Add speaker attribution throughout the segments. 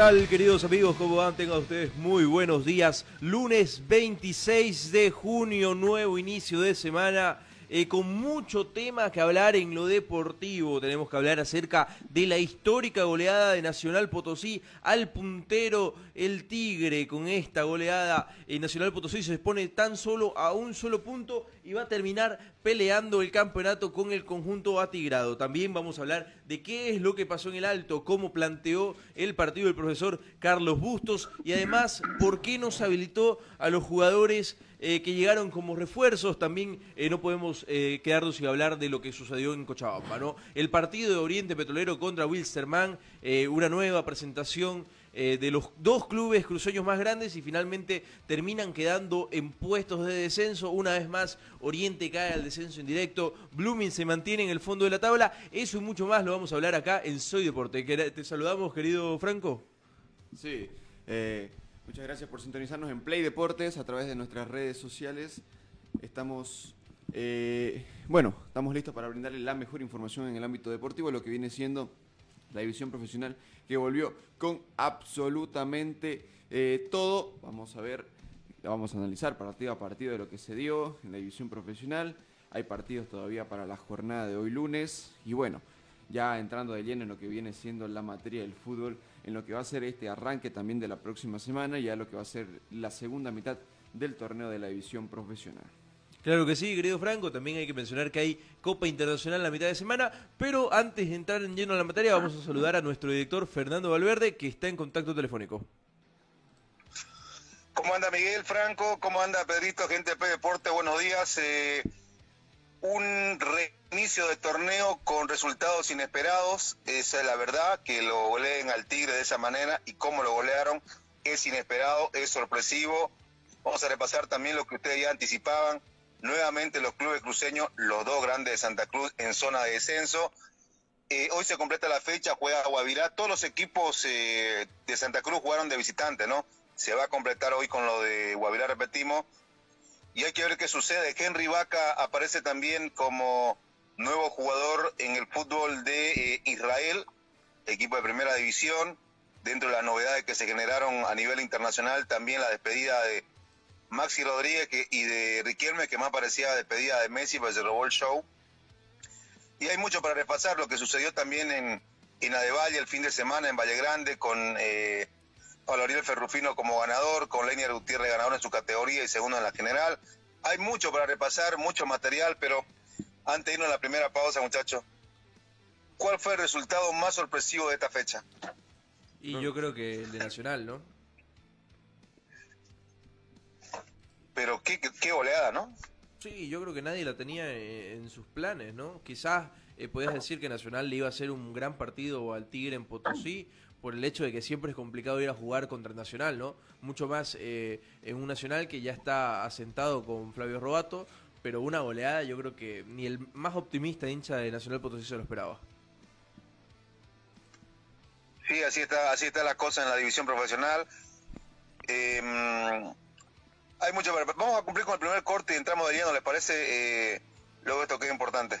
Speaker 1: Tal, queridos amigos? ¿Cómo van? Tengan ustedes muy buenos días. Lunes 26 de junio, nuevo inicio de semana. Con mucho tema que hablar en lo deportivo. Tenemos que hablar acerca de la histórica goleada de Nacional Potosí al puntero el Tigre. Con esta goleada, eh, Nacional Potosí se expone tan solo a un solo punto y va a terminar peleando el campeonato con el conjunto atigrado. También vamos a hablar de qué es lo que pasó en el Alto, cómo planteó el partido el profesor Carlos Bustos y además por qué nos habilitó a los jugadores eh, que llegaron como refuerzos. También eh, no podemos eh, quedarnos sin hablar de lo que sucedió en Cochabamba. ¿no? El partido de Oriente Petrolero contra Wilstermann, una nueva presentación de los dos clubes cruceños más grandes y finalmente terminan quedando en puestos de descenso. Una vez más, Oriente cae al descenso indirecto, Blooming se mantiene en el fondo de la tabla. Eso y mucho más lo vamos a hablar acá en Soy Deporte. Te saludamos, querido Franco.
Speaker 2: Sí, muchas gracias por sintonizarnos en Play Deportes a través de nuestras redes sociales. Estamos, eh, bueno, estamos listos para brindarle la mejor información en el ámbito deportivo, lo que viene siendo la división profesional que volvió con absolutamente eh, todo. Vamos a ver, vamos a analizar partido a partido de lo que se dio en la división profesional. Hay partidos todavía para la jornada de hoy lunes y bueno, ya entrando de lleno en lo que viene siendo la materia del fútbol, en lo que va a ser este arranque también de la próxima semana, ya lo que va a ser la segunda mitad del torneo de la división profesional.
Speaker 1: Claro que sí, querido Franco. También hay que mencionar que hay Copa Internacional la mitad de semana. Pero antes de entrar en lleno a la materia, vamos a saludar a nuestro director Fernando Valverde, que está en contacto telefónico.
Speaker 3: ¿Cómo anda Miguel Franco? ¿Cómo anda Pedrito, gente de P Deporte? Buenos días. Eh, un reinicio de torneo con resultados inesperados, esa es la verdad, que lo goleen al Tigre de esa manera y cómo lo golearon es inesperado, es sorpresivo. Vamos a repasar también lo que ustedes ya anticipaban. Nuevamente los clubes cruceños, los dos grandes de Santa Cruz en zona de descenso. Eh, hoy se completa la fecha, juega Guavirá. Todos los equipos eh, de Santa Cruz jugaron de visitante, ¿no? Se va a completar hoy con lo de Guavirá, repetimos. Y hay que ver qué sucede. Henry Vaca aparece también como nuevo jugador en el fútbol de eh, Israel, equipo de primera división. Dentro de las novedades que se generaron a nivel internacional, también la despedida de Maxi Rodríguez y de Riquelme, que más parecía despedida de Messi, pues se robó show. Y hay mucho para repasar, lo que sucedió también en, en Adevalle el fin de semana, en Valle Grande, con eh, Pablo Ariel Ferrufino como ganador, con Lenier Gutiérrez ganador en su categoría y segundo en la general. Hay mucho para repasar, mucho material, pero antes de irnos a la primera pausa, muchachos, ¿cuál fue el resultado más sorpresivo de esta fecha?
Speaker 1: Y yo creo que el de Nacional, ¿no?
Speaker 3: Pero qué, qué, goleada, ¿no?
Speaker 1: Sí, yo creo que nadie la tenía eh, en sus planes, ¿no? Quizás eh, podías decir que Nacional le iba a hacer un gran partido al Tigre en Potosí por el hecho de que siempre es complicado ir a jugar contra el Nacional, ¿no? Mucho más eh, en un Nacional que ya está asentado con Flavio Robato, pero una goleada yo creo que ni el más optimista hincha de Nacional Potosí se lo esperaba.
Speaker 3: Sí, así está, así está la cosa en la división profesional. Eh, hay mucho. Vamos a cumplir con el primer corte y entramos de lleno, ¿les parece? Eh, luego esto que es importante.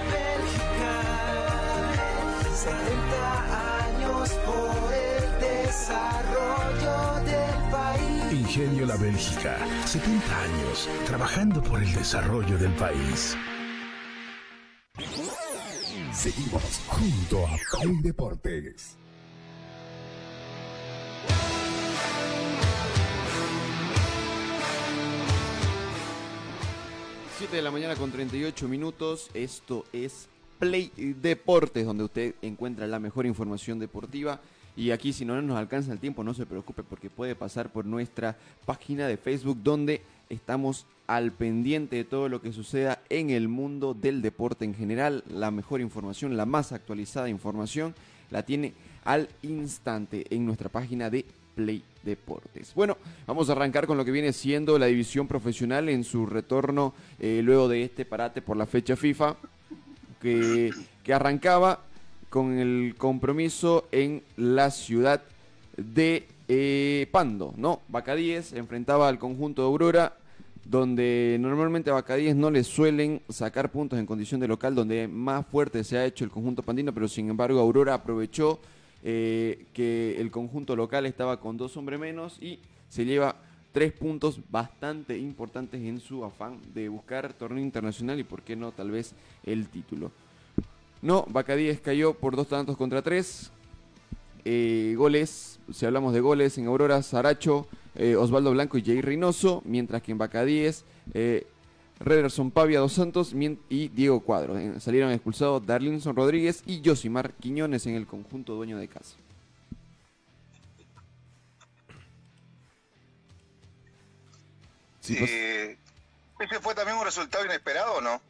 Speaker 4: Ingenio La Bélgica, 70 años trabajando por el desarrollo del país.
Speaker 5: Seguimos junto a Play Deportes.
Speaker 2: 7 de la mañana con 38 minutos. Esto es Play Deportes, donde usted encuentra la mejor información deportiva. Y aquí, si no nos alcanza el tiempo, no se preocupe porque puede pasar por nuestra página de Facebook, donde estamos al pendiente de todo lo que suceda en el mundo del deporte en general. La mejor información, la más actualizada información, la tiene al instante en nuestra página de Play Deportes. Bueno, vamos a arrancar con lo que viene siendo la división profesional en su retorno eh, luego de este parate por la fecha FIFA, que, que arrancaba con el compromiso en la ciudad de eh, Pando, ¿no? Bacadíes enfrentaba al conjunto de Aurora, donde normalmente a Bacadíes no le suelen sacar puntos en condición de local, donde más fuerte se ha hecho el conjunto pandino, pero sin embargo Aurora aprovechó eh, que el conjunto local estaba con dos hombres menos y se lleva tres puntos bastante importantes en su afán de buscar torneo internacional y por qué no tal vez el título. No, Bacadíes cayó por dos tantos contra tres. Eh, goles, si hablamos de goles, en Aurora, Saracho, eh, Osvaldo Blanco y Jay Reynoso, mientras que en Bacadíes, eh, Rederson Pavia Dos Santos y Diego Cuadro. Salieron expulsados Darlinson Rodríguez y Josimar Quiñones en el conjunto dueño de casa. Sí, pues,
Speaker 3: Eh, ¿Ese fue también un resultado inesperado no?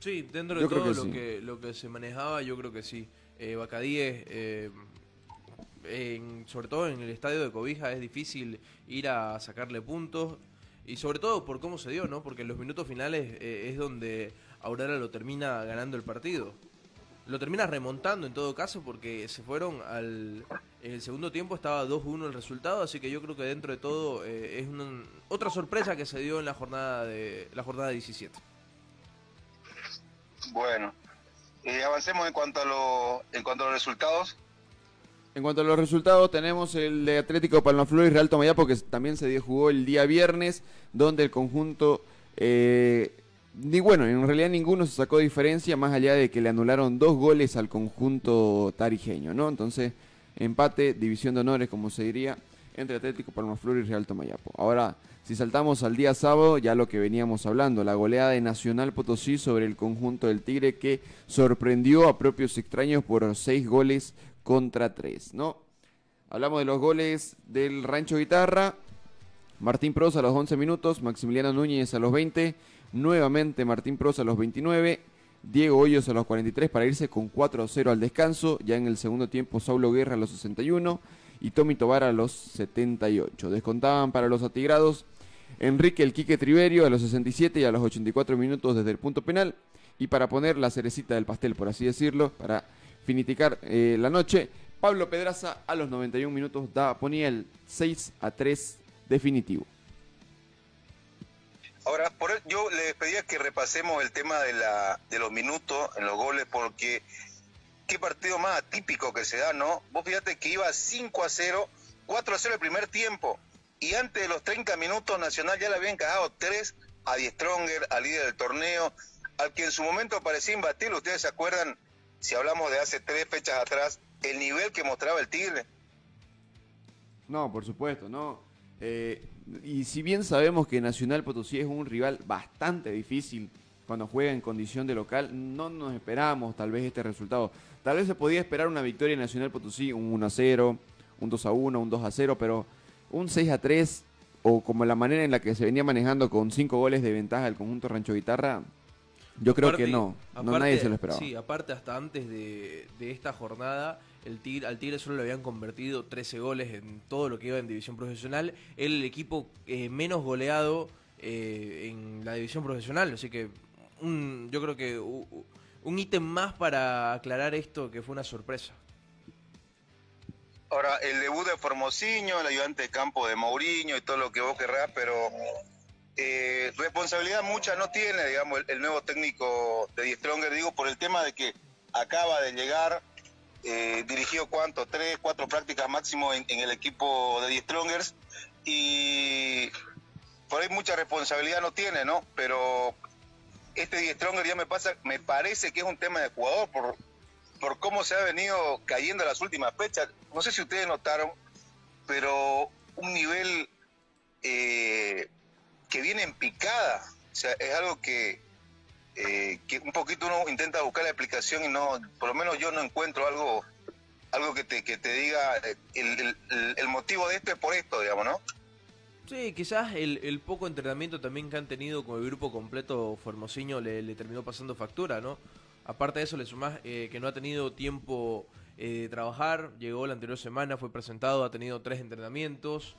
Speaker 1: Sí, dentro de
Speaker 2: Yo
Speaker 1: todo
Speaker 2: que
Speaker 1: lo,
Speaker 2: sí.
Speaker 1: que, lo que se manejaba, yo creo que sí. Eh, Bacadíes, eh, en- sobre todo en el estadio de Cobija, es difícil ir a sacarle puntos. Y sobre todo por cómo se dio, ¿no? Porque en los minutos finales eh, es donde Aurora lo termina ganando el partido. Lo termina remontando en todo caso porque se fueron al... En el segundo tiempo estaba 2-1 el resultado, así que yo creo que dentro de todo eh, es una- otra sorpresa que se dio en la jornada de la jornada 17.
Speaker 3: Bueno, eh, avancemos en cuanto a lo, en cuanto a los resultados.
Speaker 2: En cuanto a los resultados, tenemos el de Atlético Palmaflor y Real Tomayapo, que también se jugó el día viernes, donde el conjunto, eh, ni bueno, en realidad ninguno se sacó diferencia, más allá de que le anularon dos goles al conjunto tarijeño, ¿no? Entonces, empate, división de honores, como se diría, entre Atlético Palmaflor y Real Tomayapo. Ahora, si saltamos al día sábado, ya lo que veníamos hablando, la goleada de Nacional Potosí sobre el conjunto del Tigre, que sorprendió a propios extraños por seis goles contra tres, ¿no? Hablamos de los goles del Rancho Guitarra. Martín Prosa a los 11 minutos, Maximiliano Núñez a los 20, nuevamente Martín Prosa a los 29, Diego Hoyos a los 43 para irse con 4 a 0 al descanso, ya en el segundo tiempo Saulo Guerra a los 61 y Tommy Tobar a los 78. Descontaban para los atigrados Enrique El Quique Triverio a los 67 y a los 84 minutos desde el punto penal y para poner la cerecita del pastel, por así decirlo, para finiticar eh, la noche, Pablo Pedraza a los 91 minutos da, ponía el 6 a 3 definitivo.
Speaker 3: Ahora, por yo les pedía que repasemos el tema de, la, de los minutos en los goles, porque qué partido más atípico que se da, ¿no? Vos fíjate que iba 5 a 0, 4 a 0 el primer tiempo, y antes de los 30 minutos Nacional ya le habían cagado 3 a Die Stronger, al líder del torneo, al que en su momento parecía imbatible. Ustedes se acuerdan, si hablamos de hace tres fechas atrás, el nivel que mostraba el Tigre.
Speaker 2: No, por supuesto, no. Eh, y si bien sabemos que Nacional Potosí es un rival bastante difícil cuando juega en condición de local, no nos esperábamos tal vez este resultado. Tal vez se podía esperar una victoria en Nacional Potosí, un 1 a 0, un 2 a 1, un 2 a 0, pero un 6 a 3 o como la manera en la que se venía manejando con 5 goles de ventaja el conjunto Rancho Guitarra, yo creo que no. no
Speaker 1: aparte-
Speaker 2: nadie se lo esperaba.
Speaker 1: Sí, aparte hasta antes de, de esta jornada, el Tigre, al Tigre solo le habían convertido 13 goles en todo lo que iba en división profesional. Era el equipo eh, menos goleado eh, en la división profesional. Así que un- yo creo que u- u- un ítem más para aclarar esto que fue una sorpresa.
Speaker 3: Ahora, el debut de Formosinho, el ayudante de campo de Mourinho y todo lo que vos querrás, pero eh, responsabilidad mucha no tiene, digamos, el, nuevo técnico de Die Stronger, digo, por el tema de que acaba de llegar, eh, dirigió cuánto, tres, cuatro prácticas máximo en, en el equipo de Die Strongers y por ahí mucha responsabilidad no tiene, ¿no? Pero este Die Stronger ya me pasa, me parece que es un tema de jugador por, por cómo se ha venido cayendo las últimas fechas. No sé si ustedes notaron, pero un nivel eh, que viene en picada. O sea, es algo que, eh, que un poquito uno intenta buscar la explicación y no, por lo menos yo no encuentro algo algo que te, que te diga eh, el, el- el motivo de esto es por esto, digamos, ¿no?
Speaker 1: Sí, quizás el, poco entrenamiento también que han tenido con el grupo completo Formosinho le, terminó pasando factura, ¿no? Aparte de eso, le sumás eh, que no ha tenido tiempo eh, de trabajar, llegó la anterior semana, fue presentado, ha tenido tres entrenamientos.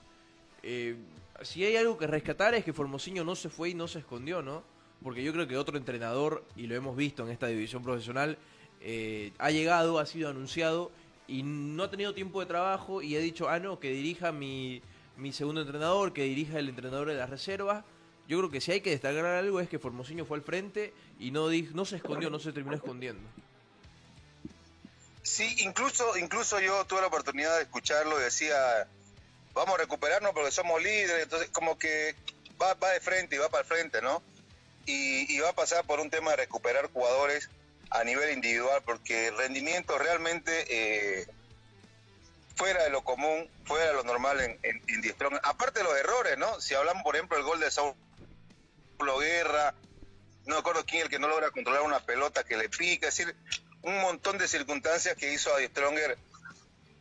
Speaker 1: Eh, si hay algo que rescatar es que Formosinho no se fue y no se escondió, ¿no? Porque yo creo que otro entrenador, y lo hemos visto en esta división profesional, ha llegado, ha sido anunciado y no ha tenido tiempo de trabajo y ha dicho, ah, no, que dirija mi, mi segundo entrenador, que dirija el entrenador de las reservas. Yo creo que si hay que destacar algo es que Formosinho fue al frente y no, no se escondió, no se terminó escondiendo.
Speaker 3: Sí, incluso, incluso yo tuve la oportunidad de escucharlo y decía, vamos a recuperarnos porque somos líderes, entonces como que va, va de frente y va para el frente, ¿no? Y, y va a pasar por un tema de recuperar jugadores a nivel individual, porque el rendimiento realmente eh, fuera de lo común, fuera de lo normal en, en. Aparte de los errores, ¿no? Si hablamos, por ejemplo, del gol de Saulo Guerra, no acuerdo quién el que no logra controlar una pelota que le pica, es decir, un montón de circunstancias que hizo a Die Stronger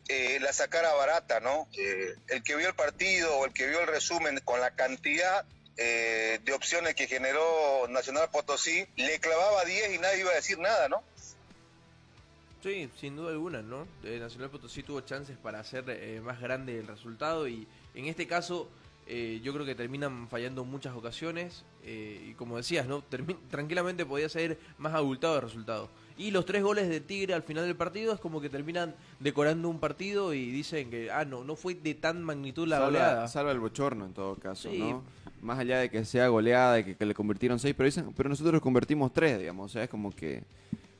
Speaker 3: eh, la sacara barata, ¿no? Eh, el que vio el partido o el que vio el resumen con la cantidad eh, de opciones que generó Nacional Potosí, le clavaba 10 y nadie iba a decir nada, ¿no?
Speaker 1: Sí, sin duda alguna, ¿no? Eh, Nacional Potosí tuvo chances para hacer eh, más grande el resultado y en este caso eh, yo creo que terminan fallando muchas ocasiones eh, y como decías, ¿no? Termi- tranquilamente podía ser más abultado el resultado. Y los tres goles de Tigre al final del partido es como que terminan decorando un partido y dicen que, ah, no, no fue de tan magnitud la
Speaker 2: salva,
Speaker 1: goleada.
Speaker 2: salva el bochorno en todo caso,
Speaker 1: Sí.
Speaker 2: ¿no? Más allá de que sea goleada, de que, que le convirtieron seis, pero dicen, pero nosotros convertimos tres, digamos, o sea, es como que,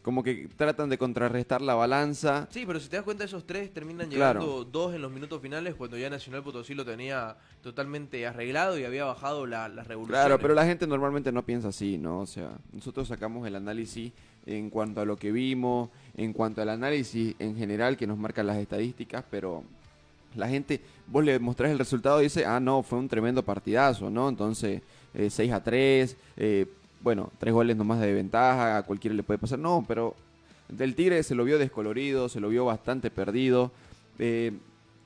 Speaker 2: como que tratan de contrarrestar la balanza.
Speaker 1: Sí, pero si te das cuenta, esos tres terminan
Speaker 2: Claro.
Speaker 1: llegando dos en los minutos finales cuando ya Nacional Potosí lo tenía totalmente arreglado y había bajado la, las revoluciones.
Speaker 2: Claro, pero la gente normalmente no piensa así, ¿no? O sea, nosotros sacamos el análisis en cuanto a lo que vimos, en cuanto al análisis en general que nos marcan las estadísticas, pero la gente, vos le mostrás el resultado y dice, ah, no, fue un tremendo partidazo, ¿no? Entonces, eh, 6 a 3, eh, bueno, tres goles nomás de ventaja, a cualquiera le puede pasar, no, pero del Tigre se lo vio descolorido, se lo vio bastante perdido. eh,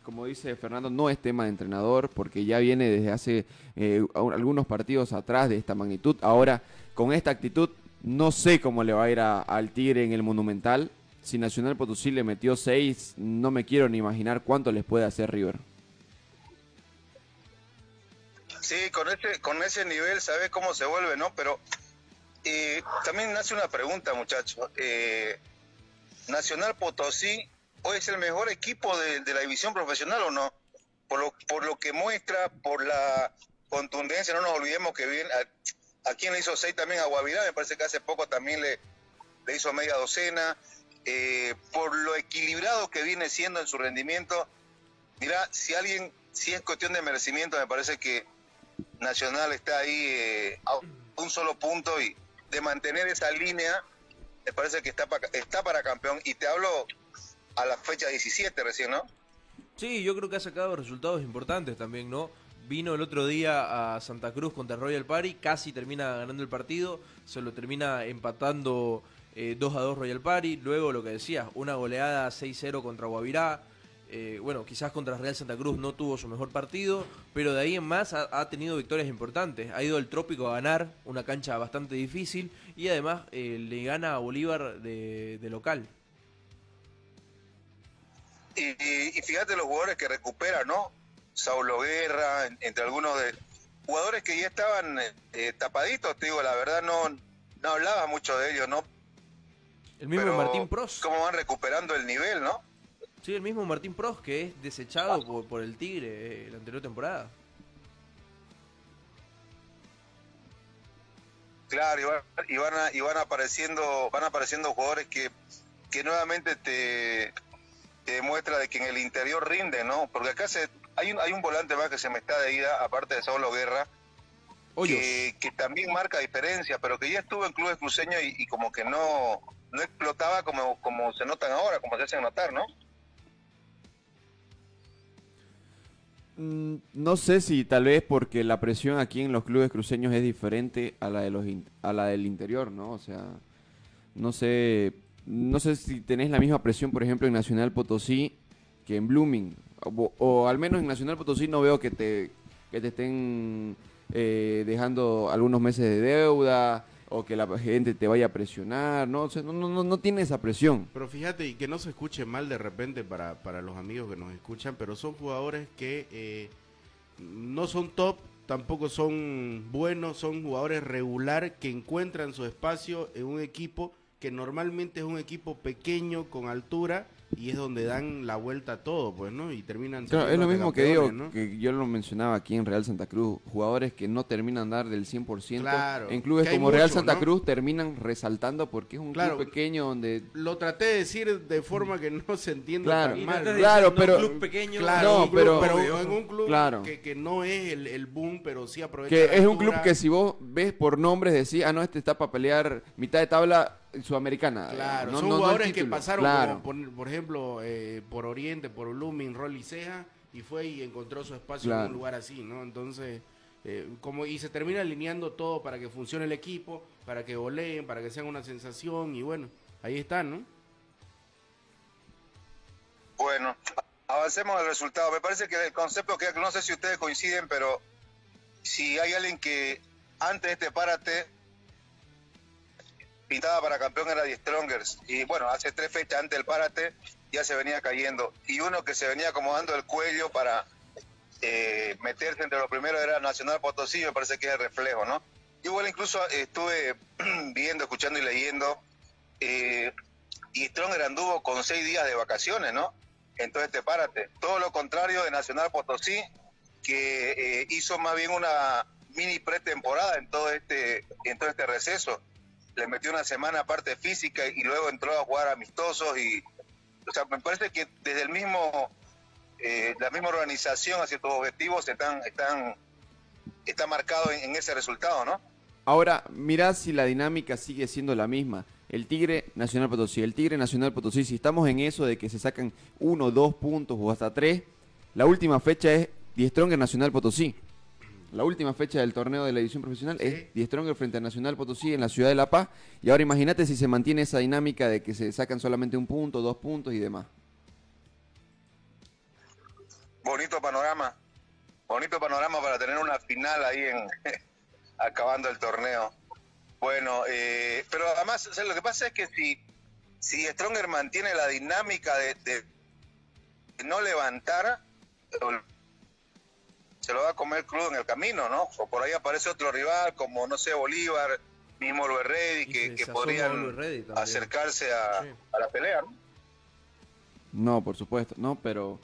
Speaker 2: como dice Fernando, no es tema de entrenador, porque ya viene desde hace eh, algunos partidos atrás de esta magnitud. Ahora, con esta actitud, no sé cómo le va a ir a- al Tigre en el Monumental. Si Nacional Potosí le metió 6, no me quiero ni imaginar cuánto les puede hacer River.
Speaker 3: Sí, con ese, con ese nivel, ¿sabes cómo se vuelve, no? Pero eh, también nace una pregunta, muchachos. Eh, ¿Nacional Potosí hoy es el mejor equipo de, de la división profesional o no? Por lo, por lo que muestra, por la contundencia, no nos olvidemos que bien, a, a quien le hizo seis también a Guavirá, me parece que hace poco también le, le hizo media docena, eh, por lo equilibrado que viene siendo en su rendimiento. Mira, si alguien, si es cuestión de merecimiento, me parece que Nacional está ahí eh, a un solo punto y de mantener esa línea, me parece que está, pa- está para campeón. Y te hablo a la fecha 17 recién, ¿no?
Speaker 1: Sí, yo creo que ha sacado resultados importantes también, ¿no? Vino el otro día a Santa Cruz contra Royal Party, casi termina ganando el partido, se lo termina empatando eh, 2 a 2 Royal Party, luego lo que decías, una goleada 6-0 contra Guavirá, eh, bueno, quizás contra Real Santa Cruz no tuvo su mejor partido, pero de ahí en más ha, ha tenido victorias importantes, ha ido al Trópico a ganar, una cancha bastante difícil, y además eh, le gana a Bolívar de, de local.
Speaker 3: Y, y- y fíjate los jugadores que recupera, ¿no? Saulo Guerra, en- entre algunos de jugadores que ya estaban eh, eh, tapaditos, te digo, la verdad no, no hablaba mucho de ellos, ¿no?
Speaker 1: El mismo
Speaker 3: Pero
Speaker 1: Martín Pros.
Speaker 3: Cómo van recuperando el nivel, ¿no?
Speaker 1: Sí, el mismo Martín Pros que es desechado por, por el Tigre eh, la anterior temporada.
Speaker 3: Claro, y van, y van, a- y van apareciendo, van apareciendo jugadores que, que nuevamente te, te demuestra de que en el interior rinde, ¿no? Porque acá se, hay un, hay un volante más que se me está de ida, aparte de Saulo Guerra, que, que también marca diferencia, pero que ya estuvo en clubes cruceños y, y como que no, no explotaba como, como se notan ahora, como se hacen notar, ¿no?
Speaker 2: No sé si tal vez porque la presión aquí en los clubes cruceños es diferente a la de los a la del interior, ¿no? O sea, no sé, no sé si tenés la misma presión, por ejemplo, en Nacional Potosí que en Blooming, o, o al menos en Nacional Potosí no veo que te que te estén eh, dejando algunos meses de deuda o que la gente te vaya a presionar, ¿no? O no, no, no tiene esa presión.
Speaker 6: Pero fíjate, y que no se escuche mal de repente para, para los amigos que nos escuchan, pero son jugadores que eh, no son top, tampoco son buenos, son jugadores regular que encuentran su espacio en un equipo que normalmente es un equipo pequeño, con altura, y es donde dan la vuelta a todo, pues, ¿no? Y terminan
Speaker 2: Claro, es lo mismo que digo, que yo lo mencionaba aquí en Real Santa Cruz, jugadores que no terminan de dar del 100%,
Speaker 6: Claro,
Speaker 2: en clubes como Real Santa
Speaker 6: ¿no?
Speaker 2: Cruz terminan resaltando porque es un
Speaker 6: Claro.
Speaker 2: club pequeño donde...
Speaker 6: Lo traté de decir de forma que no se entienda
Speaker 2: Claro.
Speaker 6: tan mal.
Speaker 2: Claro, pero-
Speaker 1: club pequeño,
Speaker 6: Claro,
Speaker 2: No,
Speaker 6: un club,
Speaker 2: pero-
Speaker 6: pero, en un club
Speaker 2: Claro.
Speaker 6: que, que no es el, el boom, pero sí aprovecha
Speaker 2: Que
Speaker 6: la
Speaker 2: es un club que si vos ves por nombres decís, ah, no, este está para pelear mitad de tabla sudamericana.
Speaker 6: Claro,
Speaker 2: no,
Speaker 6: son
Speaker 2: no- no el
Speaker 6: jugadores que pasaron,
Speaker 2: Claro.
Speaker 6: como por, por ejemplo, eh, por Oriente, por Blooming, Rolly Ceja, y fue y encontró su espacio en
Speaker 2: Claro.
Speaker 6: un lugar así, ¿no? Entonces, eh, como y se termina alineando todo para que funcione el equipo, para que goleen, para que sean una sensación, y bueno, ahí están, ¿no?
Speaker 3: Bueno, avancemos al resultado. Me parece que el concepto que no sé si ustedes coinciden, pero si hay alguien que antes de este párate pintaba para campeón era Die Strongers. Y bueno, hace tres fechas antes del párate ya se venía cayendo. Y uno que se venía acomodando el cuello para eh, meterse entre los primeros era Nacional Potosí, me parece que es el reflejo, ¿no? Yo igual incluso eh, estuve viendo, escuchando y leyendo. Eh, y Stronger anduvo con seis días de vacaciones, ¿no? Entonces te párate. Todo lo contrario de Nacional Potosí, que eh, hizo más bien una mini pretemporada en todo este en todo este receso. Le metió una semana aparte física y luego entró a jugar amistosos y o sea, me parece que desde el mismo eh, la misma organización hacia tus objetivos están están está marcado en, ese resultado, ¿no?
Speaker 2: Ahora, mirá si la dinámica sigue siendo la misma. El Tigre Nacional Potosí, el Tigre Nacional Potosí, si estamos en eso de que se sacan uno, dos puntos o hasta tres, la última fecha es Die Stronger Nacional Potosí. La última fecha del torneo de la edición profesional
Speaker 6: Sí.
Speaker 2: es Die Stronger frente a Nacional Potosí en la ciudad de La Paz. Y ahora imagínate si se mantiene esa dinámica de que se sacan solamente un punto, dos puntos y demás.
Speaker 3: bonito panorama, bonito panorama para tener una final ahí en acabando el torneo. Bueno, eh, pero además o sea, lo que pasa es que si si Stronger mantiene la dinámica de, de no levantar, se lo va a comer crudo en el camino, ¿no? O por ahí aparece otro rival como no sé Bolívar, mismo Luis que, que podrían acercarse a,
Speaker 1: Sí.
Speaker 3: a la pelea, ¿no?
Speaker 2: No, por supuesto, no, pero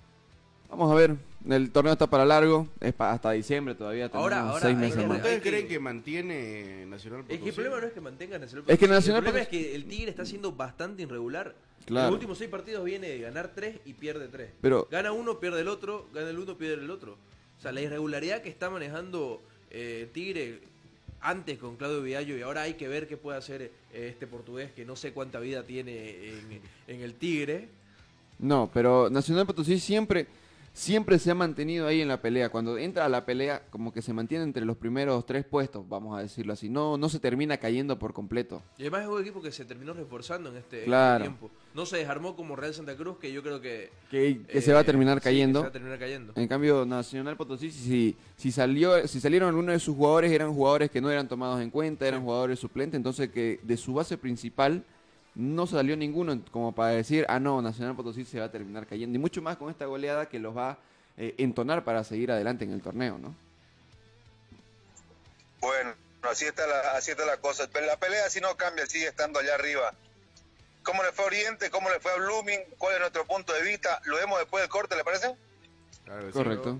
Speaker 2: vamos a ver. El torneo está para largo, es pa- hasta diciembre todavía.
Speaker 1: Ahora-
Speaker 2: tenemos
Speaker 1: ahora
Speaker 2: seis
Speaker 1: hay
Speaker 2: meses
Speaker 1: que-
Speaker 2: más.
Speaker 6: ¿Ustedes
Speaker 1: hay que-
Speaker 6: creen que mantiene Nacional
Speaker 1: Es
Speaker 6: Potosí?
Speaker 1: que el problema no es que mantenga Nacional
Speaker 2: Es que
Speaker 1: Potosí,
Speaker 2: Nacional
Speaker 1: El problema
Speaker 2: Potosí-
Speaker 1: es que el Tigre está siendo bastante irregular.
Speaker 2: Claro.
Speaker 1: Los últimos seis partidos viene de ganar tres y pierde tres.
Speaker 2: Pero-
Speaker 1: Gana uno, pierde el otro, gana el uno, pierde el otro. O sea, la irregularidad que está manejando eh, Tigre antes con Claudio Viallo y ahora hay que ver qué puede hacer eh, este portugués que no sé cuánta vida tiene en, en el Tigre.
Speaker 2: No, pero Nacional Potosí siempre, siempre se ha mantenido ahí en la pelea. Cuando entra a la pelea, como que se mantiene entre los primeros tres puestos, vamos a decirlo así. No, no se termina cayendo por completo.
Speaker 1: Y además es un equipo que se terminó reforzando en este, en este tiempo. No se desarmó como Real Santa Cruz, que yo creo que...
Speaker 2: Que, que
Speaker 1: eh,
Speaker 2: se va a terminar
Speaker 1: sí, que
Speaker 2: cayendo.
Speaker 1: se va a terminar cayendo.
Speaker 2: En cambio, Nacional Potosí, si, si, salió, si salieron algunos de sus jugadores, eran jugadores que no eran tomados en cuenta, eran jugadores suplentes, entonces que de su base principal no salió ninguno como para decir, ah, no, Nacional Potosí se va a terminar cayendo. Y mucho más con esta goleada que los va a eh, entonar para seguir adelante en el torneo, ¿no?
Speaker 3: Bueno, así está la, así está la cosa. Pero la pelea si no cambia, sigue estando allá arriba. ¿Cómo le fue a Oriente? ¿Cómo le fue a Blooming? ¿Cuál es nuestro punto de vista? ¿Lo vemos después del corte, le parece?
Speaker 6: Claro que sí.
Speaker 2: Correcto.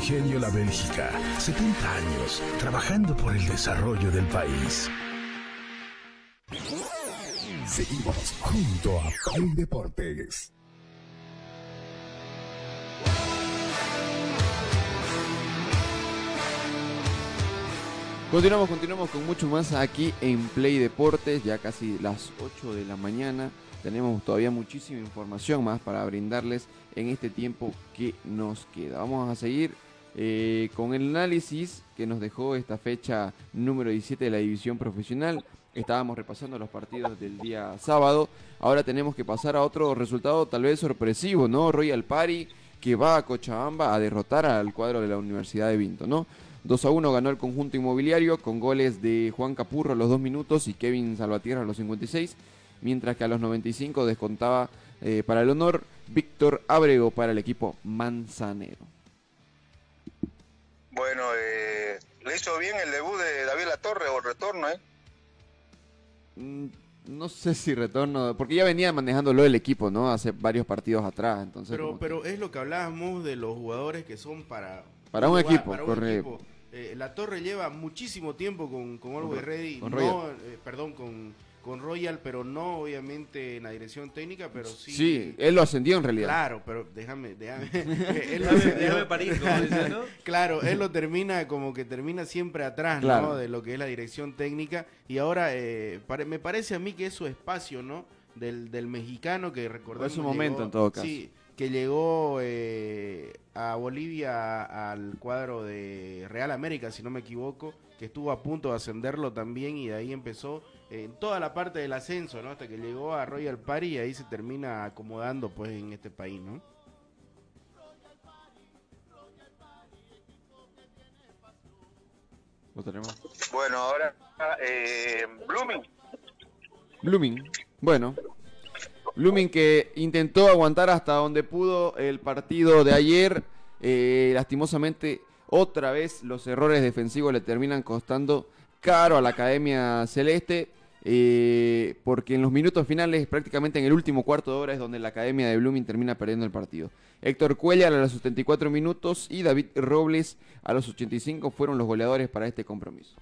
Speaker 7: Ingenio La Bélgica, 70 años
Speaker 4: trabajando por el desarrollo del país.
Speaker 5: Seguimos junto a Play Deportes.
Speaker 2: Continuamos, continuamos con mucho más aquí en Play Deportes, ya casi las 8 de la mañana. Tenemos todavía muchísima información más para brindarles en este tiempo que nos queda. Vamos a seguir eh, con el análisis que nos dejó esta fecha número 17 de la división profesional. Estábamos repasando los partidos del día sábado. Ahora tenemos que pasar a otro resultado tal vez sorpresivo, ¿no? Royal Party que va a Cochabamba a derrotar al cuadro de la Universidad de Vinto, ¿no? 2 a 1 ganó el conjunto inmobiliario con goles de Juan Capurro a los 2 minutos y Kevin Salvatierra a los 56, mientras que a los 95 descontaba eh, para el honor Víctor Abrego para el equipo manzanero.
Speaker 3: Bueno, eh, le hizo bien el debut de David Latorre o el retorno, ¿eh?
Speaker 2: Mm, No sé si retorno, porque ya venía manejándolo el equipo, ¿no? Hace varios partidos atrás, entonces...
Speaker 6: Pero,
Speaker 2: que-
Speaker 6: pero es lo que hablábamos de los jugadores que son para...
Speaker 2: Para un
Speaker 6: jugar,
Speaker 2: equipo,
Speaker 6: para un
Speaker 2: correcto.
Speaker 6: equipo. Eh, la Torre lleva muchísimo tiempo con, con Always Ready,
Speaker 2: con
Speaker 6: no, eh, perdón, con, con Royal, pero no obviamente en la dirección técnica, pero sí.
Speaker 2: Sí, él lo ascendió en realidad.
Speaker 6: Claro, pero déjame, déjame. él lo
Speaker 1: Déjame, parir, como ¿no?
Speaker 6: Claro, él lo termina como que termina siempre atrás,
Speaker 2: Claro.
Speaker 6: ¿no? De lo que es la dirección técnica. Y ahora eh, pare- me parece a mí que es su espacio, ¿no? Del, del mexicano que recordamos.
Speaker 2: Fue su momento, en todo caso.
Speaker 6: Sí, que llegó eh, a Bolivia al cuadro de Real América, si no me equivoco, que estuvo a punto de ascenderlo también y de ahí empezó en toda la parte del ascenso, ¿no? Hasta que llegó a Royal Party y ahí se termina acomodando pues en este país, ¿no?
Speaker 2: Lo tenemos.
Speaker 3: Bueno, ahora eh, Blooming.
Speaker 2: Blooming. Bueno. Blooming que intentó aguantar hasta donde pudo el partido de ayer. Eh, lastimosamente, otra vez los errores defensivos le terminan costando caro a la Academia Celeste. Eh, porque en los minutos finales, prácticamente en el último cuarto de hora, es donde la Academia de Blooming termina perdiendo el partido. Héctor Cuellar a los 74 minutos y David Robles a los 85 fueron los goleadores para este compromiso.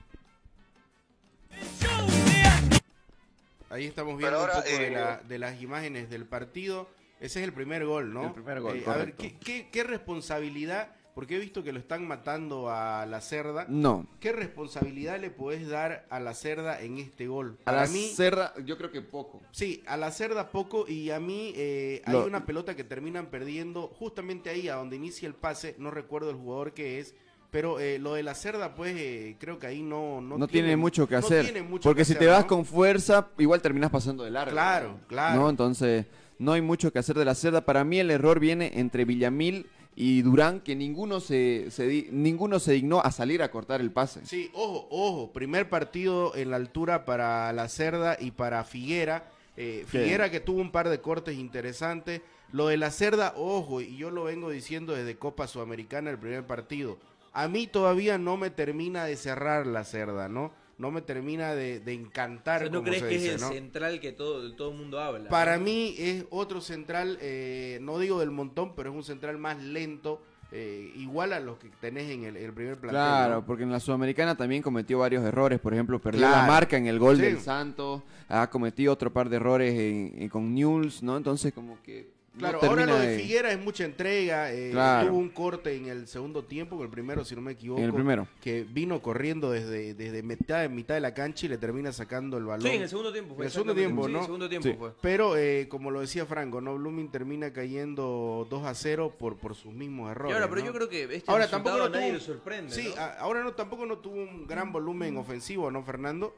Speaker 6: Ahí estamos viendo
Speaker 3: ahora,
Speaker 6: un poco de,
Speaker 3: eh,
Speaker 6: la- de las imágenes del partido. Ese es el primer gol, ¿no?
Speaker 2: El primer gol,
Speaker 6: Eh, a ver,
Speaker 2: correcto.
Speaker 6: ¿qué, qué, qué responsabilidad? Porque he visto que lo están matando a la cerda.
Speaker 2: No.
Speaker 6: ¿Qué responsabilidad le podés dar a la cerda en este gol?
Speaker 2: A
Speaker 6: Para
Speaker 2: la
Speaker 6: mí,
Speaker 2: Cerda, yo creo que poco.
Speaker 6: sí, a la cerda poco y a mí eh, hay
Speaker 2: Lo-
Speaker 6: una pelota que terminan perdiendo justamente ahí, a donde inicia el pase, no recuerdo el jugador que es, pero eh, lo de la cerda, pues eh, creo que ahí no... No,
Speaker 2: No, tiene, mucho que
Speaker 6: no
Speaker 2: hacer.
Speaker 6: tiene mucho
Speaker 2: porque
Speaker 6: que
Speaker 2: si
Speaker 6: hacer,
Speaker 2: te vas
Speaker 6: ¿no?
Speaker 2: con fuerza, igual terminas pasando de largo.
Speaker 6: Claro, claro.
Speaker 2: ¿no? Entonces, no hay mucho que hacer de la cerda. Para mí el error viene entre Villamil y Durán, que ninguno se, se di- ninguno se dignó a salir a cortar el pase.
Speaker 6: Sí, ojo, ojo, primer partido en la altura para la Cerda y para Figuera. Eh. Figuera que tuvo un par de cortes interesantes. Lo de la Cerda, ojo, y yo lo vengo diciendo desde Copa Sudamericana el primer partido. A mí todavía no me termina de cerrar la Cerda, ¿no? No me termina de, de
Speaker 1: O
Speaker 6: encantar.
Speaker 1: sea, ¿No
Speaker 6: como
Speaker 1: crees
Speaker 6: se
Speaker 1: que
Speaker 6: dice,
Speaker 1: es el
Speaker 6: ¿no?
Speaker 1: central que todo, todo el mundo habla?
Speaker 6: Para
Speaker 1: ¿no?
Speaker 6: mí es otro central, eh, no digo del montón, pero es un central más lento, eh, igual a los que tenés en el, el primer plantel.
Speaker 2: Claro,
Speaker 6: ¿no?
Speaker 2: porque en la Sudamericana también cometió varios errores. Por ejemplo, perdió la marca en el gol
Speaker 6: Sí.
Speaker 2: del Santos. Ha cometido otro par de errores en- en- con Newell's, ¿no? Entonces, como que. No
Speaker 6: Claro, ahora lo de Figuera es mucha entrega. eh,
Speaker 2: Claro.
Speaker 6: Tuvo un corte en el segundo tiempo, que el primero, si no me equivoco.
Speaker 2: En el primero.
Speaker 6: Que vino corriendo desde, desde mitad, mitad de la cancha y le termina sacando el balón.
Speaker 1: Sí, en el segundo tiempo fue.
Speaker 6: En el segundo tiempo,
Speaker 1: Sí,
Speaker 6: ¿no?
Speaker 1: en el segundo tiempo
Speaker 2: Sí.
Speaker 1: fue.
Speaker 6: Pero, eh, como lo decía Franco, ¿no? Blooming termina cayendo 2 a 0 por, por sus mismos
Speaker 1: Y
Speaker 6: errores.
Speaker 1: ahora, pero
Speaker 6: ¿no?
Speaker 1: yo creo que este
Speaker 6: Ahora tampoco
Speaker 1: a
Speaker 6: no
Speaker 1: nadie
Speaker 6: tuvo-
Speaker 1: le sorprende.
Speaker 6: Sí,
Speaker 1: ¿no?
Speaker 6: a- ahora no tampoco no tuvo un gran volumen ofensivo, ¿no, Fernando?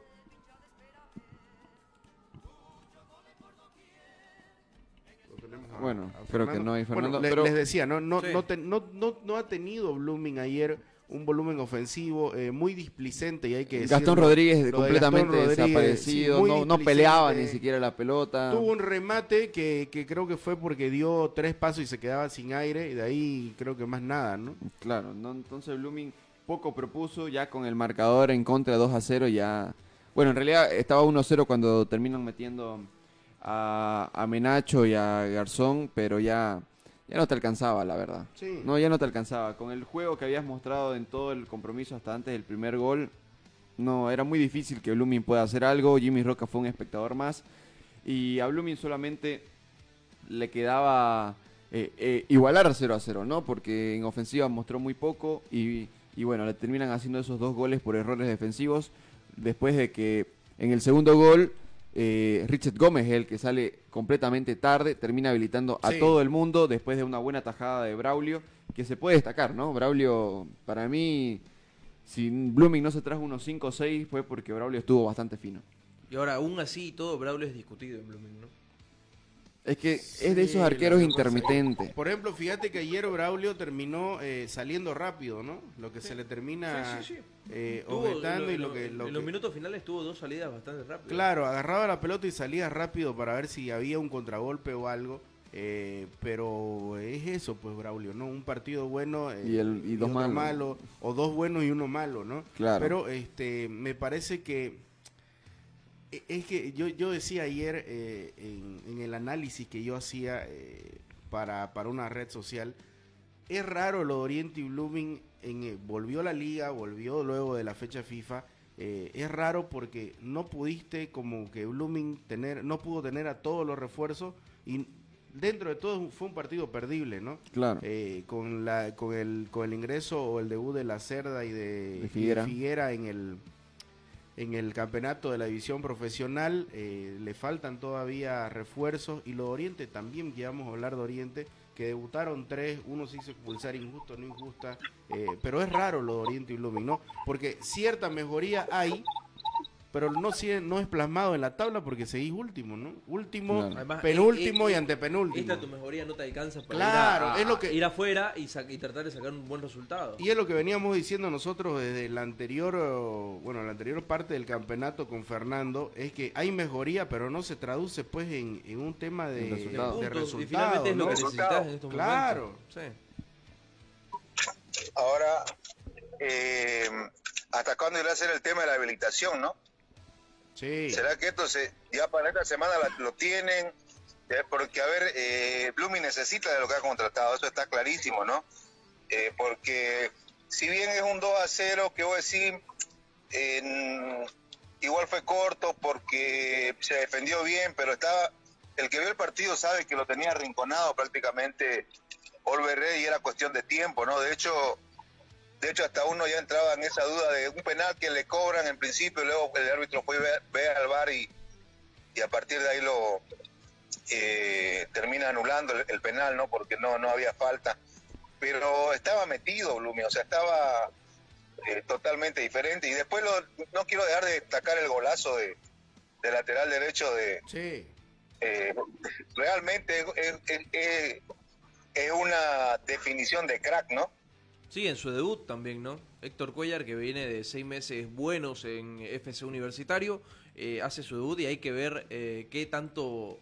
Speaker 6: A-
Speaker 2: Bueno,
Speaker 6: a
Speaker 2: creo que no hay Fernando,
Speaker 6: Bueno, le-
Speaker 2: pero-
Speaker 6: les decía, no, no,
Speaker 1: Sí.
Speaker 6: no, te- no, no, no ha tenido Blooming ayer un volumen ofensivo eh, muy displicente y hay que
Speaker 2: Gastón
Speaker 6: decirlo.
Speaker 2: Rodríguez
Speaker 6: de
Speaker 2: completamente
Speaker 6: Gastón Rodríguez,
Speaker 2: desaparecido,
Speaker 6: sí,
Speaker 2: no, no peleaba ni siquiera la pelota.
Speaker 6: Tuvo un remate que, que creo que fue porque dio tres pasos y se quedaba sin aire y de ahí creo que más nada, ¿no?
Speaker 2: Claro, ¿no? entonces Blooming poco propuso, ya con el marcador en contra 2 a 0 ya... Bueno, en realidad estaba 1 a 0 cuando terminan metiendo a, a Menacho y a Garzón, pero ya, ya no te alcanzaba, la verdad.
Speaker 6: Sí.
Speaker 2: No, ya no te alcanzaba. Con el juego que habías mostrado en todo el compromiso hasta antes del primer gol, no, era muy difícil que Blooming pueda hacer algo. Jimmy Roca fue un espectador más. Y a Blooming solamente le quedaba eh, eh, igualar 0 a 0, ¿no? Porque en ofensiva mostró muy poco y, y bueno, le terminan haciendo esos dos goles por errores defensivos. Después de que en el segundo gol, eh, Richard Gómez es el que sale completamente tarde, termina habilitando a
Speaker 6: Sí.
Speaker 2: todo el mundo después de una buena tajada de Braulio, que se puede destacar, ¿no? Braulio, para mí, si Blooming no se trajo unos 5 o 6 fue porque Braulio estuvo bastante fino.
Speaker 1: Y ahora, aún así todo, Braulio es discutido en Blooming, ¿no?
Speaker 2: Es que
Speaker 6: Sí,
Speaker 2: es de esos arqueros intermitentes.
Speaker 6: Por ejemplo, fíjate que ayer Braulio terminó eh, saliendo rápido, ¿no? Lo que se le termina
Speaker 1: Sí,
Speaker 6: eh, objetando y
Speaker 1: lo-
Speaker 6: que... lo
Speaker 1: en los minutos finales tuvo dos salidas bastante rápidas.
Speaker 6: Claro, agarraba la pelota y salía rápido para ver si había un contragolpe o algo. eh, pero es eso, pues, Braulio, ¿no? Un partido bueno eh,
Speaker 2: Y el- y dos malos.
Speaker 6: malo, o dos buenos y uno malo, ¿no?
Speaker 2: Claro.
Speaker 6: Pero este, me parece que es que yo, yo decía ayer eh, en, en el análisis que yo hacía eh, para, para una red social, es raro lo de Oriente y Blooming, en, eh, volvió a la liga, volvió luego de la fecha FIFA, eh, es raro porque no pudiste como que Blooming tener, no pudo tener a todos los refuerzos y dentro de todo fue un partido perdible, ¿no?
Speaker 2: Claro.
Speaker 6: Eh, con la con el con el ingreso o el debut de la Cerda y de,
Speaker 2: De Figuera.
Speaker 6: y de Figuera en el en el campeonato de la división profesional eh, le faltan todavía refuerzos y lo de Oriente también que vamos a hablar de Oriente que debutaron tres uno se hizo expulsar injusto no injusta eh, pero es raro lo de Oriente y Blooming no porque cierta mejoría hay pero no sie- no es plasmado en la tabla porque seguís último no último
Speaker 2: Claro.
Speaker 1: Además,
Speaker 6: penúltimo
Speaker 1: eh,
Speaker 6: y
Speaker 1: eh,
Speaker 6: antepenúltimo
Speaker 1: Esta tu mejoría no te alcanza para
Speaker 6: Claro,
Speaker 1: ir, a-
Speaker 6: es lo que-
Speaker 1: ir afuera y, y tratar de sacar un buen resultado.
Speaker 6: Y es lo que veníamos diciendo nosotros desde la anterior, bueno, la anterior parte del campeonato con Fernando, es que hay mejoría, pero no se traduce pues en, en un tema de,
Speaker 2: resultados.
Speaker 6: de
Speaker 1: Puntos,
Speaker 6: resultados.
Speaker 1: y finalmente es lo
Speaker 6: ¿no?
Speaker 1: que necesitas en estos
Speaker 6: Claro.
Speaker 1: momentos. Sí.
Speaker 3: Ahora, eh, ¿hasta cuándo irá a ser el tema de la habilitación, no?
Speaker 6: Sí.
Speaker 3: ¿Será que esto se, ya para esta semana lo tienen? Porque, a ver, eh, Blooming necesita de lo que ha contratado, eso está clarísimo, ¿no? Eh, porque si bien es un 2 a 0, que voy a decir, igual fue corto porque se defendió bien, pero estaba, el que vio el partido sabe que lo tenía arrinconado prácticamente Oliver Rey y era cuestión de tiempo, ¿no? De hecho, de hecho hasta uno ya entraba en esa duda de un penal que le cobran en principio, luego el árbitro fue ve, ve al bar y, y a partir de ahí lo eh, termina anulando el, el penal, ¿no? Porque no, no había falta. Pero estaba metido Blumi, o sea, estaba eh, totalmente diferente. Y después lo, no quiero dejar de destacar el golazo de, de lateral derecho de...
Speaker 6: Sí.
Speaker 3: eh, realmente es, es- es- es una definición de crack, ¿no?
Speaker 1: Sí, en su debut también, ¿no? Héctor Cuellar, que viene de seis meses buenos en FC Universitario, eh, hace su debut y hay que ver eh, qué tanto...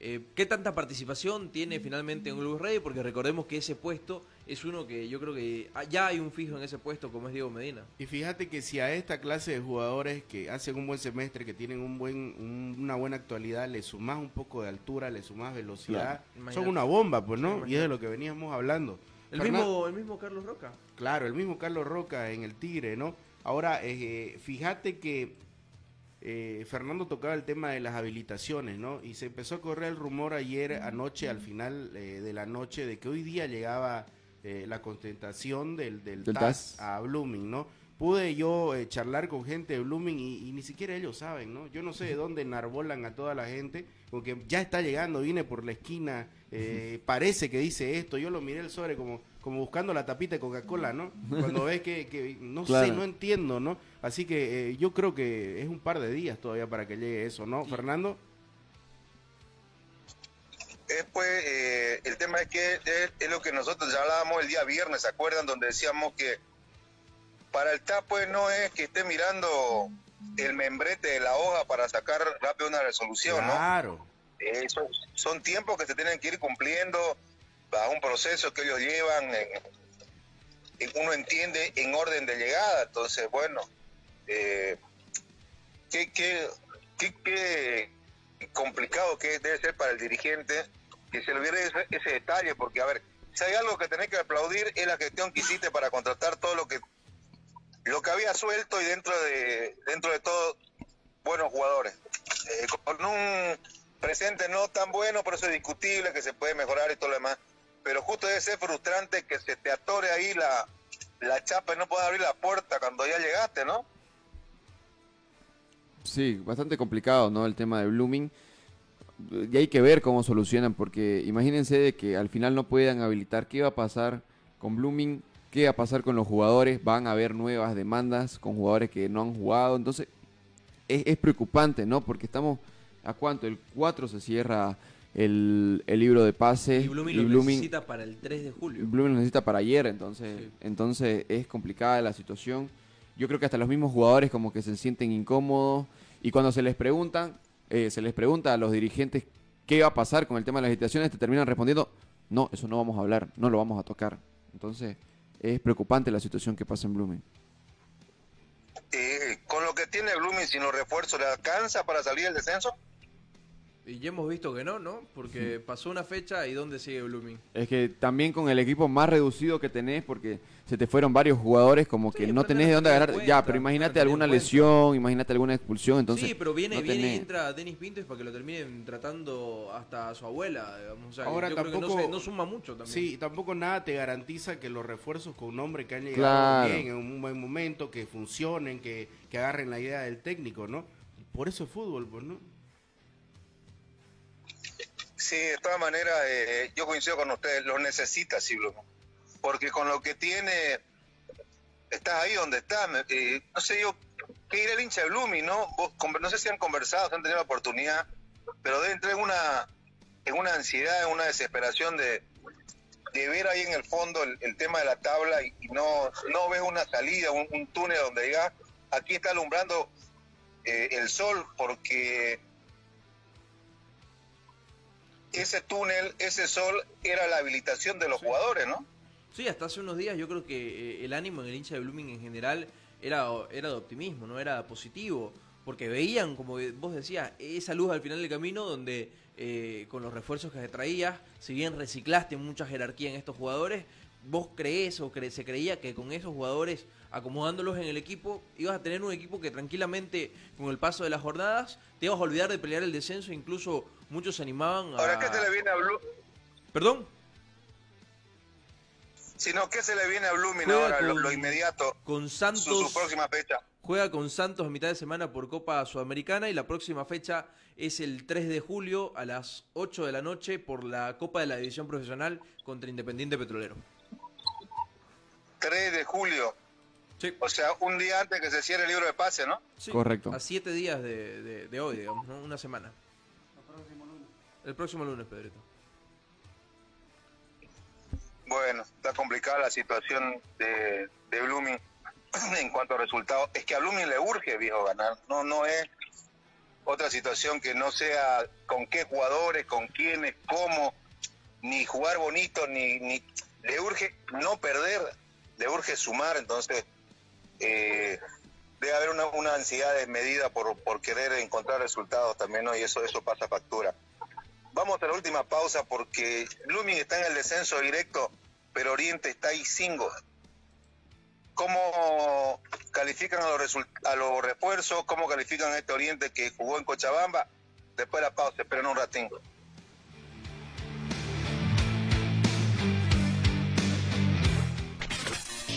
Speaker 1: eh, ¿Qué tanta participación tiene finalmente en Luis Rey? Porque recordemos que ese puesto es uno que yo creo que ya hay un fijo en ese puesto como es Diego Medina.
Speaker 6: Y fíjate que si a esta clase de jugadores que hacen un buen semestre, que tienen un buen, un- una buena actualidad, le sumás un poco de altura, le sumás velocidad, son una bomba, pues,
Speaker 1: Sí,
Speaker 6: ¿no? y es de lo que veníamos hablando.
Speaker 1: El
Speaker 6: Fernan-
Speaker 1: mismo, el mismo Carlos Roca.
Speaker 6: Claro, el mismo Carlos Roca en el Tigre, ¿no? Ahora, eh, fíjate que eh, Fernando tocaba el tema de las habilitaciones, ¿no? Y se empezó a correr el rumor ayer, anoche, al final eh, de la noche, de que hoy día llegaba eh, la contentación del, del,
Speaker 2: Del
Speaker 6: TAS,
Speaker 2: TAS.
Speaker 6: a Blooming, ¿no? Pude yo eh, charlar con gente de Blooming y, y ni siquiera ellos saben, ¿no? Yo no sé de dónde enarbolan a toda la gente, porque ya está llegando, viene por la esquina, eh, parece que dice esto, yo lo miré el sobre como, como buscando la tapita de Coca-Cola, ¿no? Cuando ves que, que no sé, no entiendo, ¿no? Así que eh, yo creo que es un par de días todavía para que llegue eso, ¿no? Fernando,
Speaker 3: Después, eh, el tema es que es, es lo que nosotros ya hablábamos el día viernes, ¿se acuerdan? Donde decíamos que para el TAP pues no es que esté mirando el membrete de la hoja para sacar rápido una resolución, ¿no?
Speaker 6: claro.
Speaker 3: Eh, son, son tiempos que se tienen que ir cumpliendo bajo un proceso que ellos llevan, en- en- uno entiende en orden de llegada, entonces bueno, eh, qué, qué, qué- qué complicado que debe ser para el dirigente que se le olvide ese, ese detalle, porque a ver, si hay algo que tenés que aplaudir es la gestión que hiciste para contratar todo lo que lo que había suelto y dentro de dentro de todo buenos jugadores. Eh, con un presente no tan bueno, pero eso es discutible, que se puede mejorar y todo lo demás. Pero justo debe ser frustrante que se te atore ahí la, la chapa y no puedas abrir la puerta cuando ya llegaste, ¿no?
Speaker 2: Sí, bastante complicado, ¿no? El tema de Blooming. Y hay que ver cómo solucionan, porque imagínense de que al final no puedan habilitar. ¿Qué va a pasar con Blooming? ¿Qué va a pasar con los jugadores? Van a haber nuevas demandas con jugadores que no han jugado. Entonces, es, es preocupante, ¿no? Porque estamos a cuánto? El 4 se cierra el, el libro de pases.
Speaker 1: Y Blooming lo necesita para el 3 de julio.
Speaker 2: Blooming lo necesita para ayer, entonces,
Speaker 1: Sí.
Speaker 2: entonces es complicada la situación. Yo creo que hasta los mismos jugadores como que se sienten incómodos y cuando se les preguntan, eh, se les pregunta a los dirigentes qué va a pasar con el tema de las licitaciones, te terminan respondiendo, no, eso no vamos a hablar, no lo vamos a tocar. Entonces es preocupante la situación que pasa en Blooming.
Speaker 3: Eh, con lo que tiene Blooming sin los refuerzos, ¿le alcanza para salir del descenso?
Speaker 1: Y ya hemos visto que no, ¿no? Porque pasó una fecha y ¿dónde sigue Blooming?
Speaker 2: Es que también con el equipo más reducido que tenés, porque se te fueron varios jugadores, como
Speaker 1: Sí,
Speaker 2: que no tenés de dónde agarrar.
Speaker 1: cuenta,
Speaker 2: ya, pero imagínate alguna
Speaker 1: cuenta.
Speaker 2: lesión, imagínate alguna expulsión, entonces.
Speaker 1: sí, pero viene,
Speaker 2: no
Speaker 1: viene y entra Denis Pintos para que lo terminen tratando hasta a su abuela. digamos. O sea,
Speaker 6: Ahora
Speaker 1: yo creo que
Speaker 6: tampoco-
Speaker 1: no, se- no suma mucho también.
Speaker 6: Sí, tampoco nada te garantiza que los refuerzos con nombre que han llegado
Speaker 2: Claro.
Speaker 6: bien en un buen momento, que funcionen, que, que agarren la idea del técnico, ¿no? Por eso es fútbol, pues, ¿no?
Speaker 3: Sí, de todas maneras, eh, yo coincido con ustedes, lo necesita Blooming. Porque con lo que tiene, estás ahí donde estás. eh, no sé yo, ¿qué irá el hincha de Blooming, no? Vos no sé si han conversado, si han tenido la oportunidad, pero debe entrar en una, en una ansiedad, en una desesperación de, de ver ahí en el fondo el, el tema de la tabla y, y no, no ves una salida, un, un túnel donde digas, aquí está alumbrando eh, el sol, porque ese túnel, ese sol, era la habilitación de los jugadores, ¿no?
Speaker 1: Sí, hasta hace unos días yo creo que eh, el ánimo en el hincha de Blooming en general era, era de optimismo, no era positivo, porque veían, como vos decías, esa luz al final del camino donde eh, con los refuerzos que traías, si bien reciclaste mucha jerarquía en estos jugadores, vos crees o cre- se creía que con esos jugadores acomodándolos en el equipo ibas a tener un equipo que tranquilamente con el paso de las jornadas te ibas a olvidar de pelear el descenso, incluso muchos se animaban a...
Speaker 3: Ahora, ¿qué se le viene a Blue?
Speaker 1: ¿Perdón?
Speaker 3: Sino, ¿qué se le viene a Blooming
Speaker 1: Juega
Speaker 3: ahora, lo,
Speaker 1: con-
Speaker 3: lo inmediato?
Speaker 1: Con
Speaker 3: Su,
Speaker 1: Santos.
Speaker 3: su próxima fecha.
Speaker 1: Juega con Santos a mitad de semana por Copa Sudamericana y la próxima fecha es el 3 de julio a las 8 de la noche por la Copa de la División Profesional contra Independiente Petrolero.
Speaker 3: 3 de julio.
Speaker 1: Sí.
Speaker 3: O sea, un día antes que se cierre el libro de pase, ¿no?
Speaker 1: Sí,
Speaker 2: Correcto.
Speaker 1: A 7 días de, de- de hoy, digamos, ¿no? una semana. El próximo lunes, Pedrito.
Speaker 3: Bueno, está complicada la situación de, de Blooming en cuanto a resultados. Es que a Blooming le urge, viejo, ganar. No, no es otra situación que no sea con qué jugadores, con quiénes, cómo, ni jugar bonito, ni, ni le urge no perder, le urge sumar. Entonces, eh, debe haber una, una ansiedad desmedida por, por querer encontrar resultados también, ¿no? Y eso, eso pasa factura. Vamos a la última pausa porque Blooming está en el descenso directo, pero Oriente está ahí cinco. ¿Cómo califican a los, a los refuerzos? ¿Cómo califican a este Oriente que jugó en Cochabamba? Después de la pausa, esperen un ratín.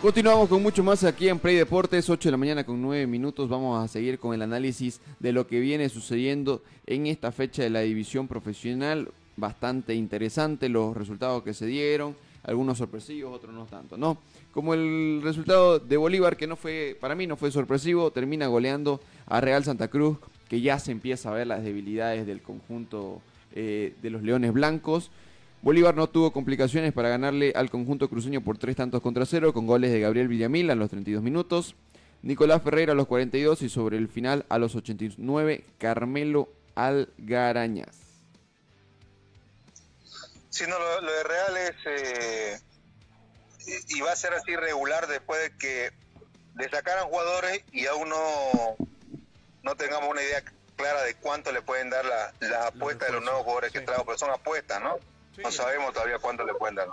Speaker 2: Continuamos con mucho más aquí en Play Deportes, 8 de la mañana con 9 minutos. Vamos a seguir con el análisis de lo que viene sucediendo en esta fecha de la división profesional. Bastante interesante los resultados que se dieron, algunos sorpresivos, otros no tanto, ¿no? Como el resultado de Bolívar, que no fue, para mí no fue sorpresivo, termina goleando a Real Santa Cruz, que ya se empieza a ver las debilidades del conjunto eh, de los Leones Blancos. Bolívar no tuvo complicaciones para ganarle al conjunto cruceño por tres tantos contra cero, con goles de Gabriel Villamil a los 32 minutos, Nicolás Ferreira a los 42 y sobre el final a los 89, Carmelo Algarañas.
Speaker 3: Si no, lo, lo de Real es. eh, y y va a ser así regular después de que le sacaran jugadores y aún no, no tengamos una idea clara de cuánto le pueden dar la- las apuestas de los nuevos jugadores que trajo, pero son apuestas, ¿no? No sabemos todavía cuánto le pueden dar.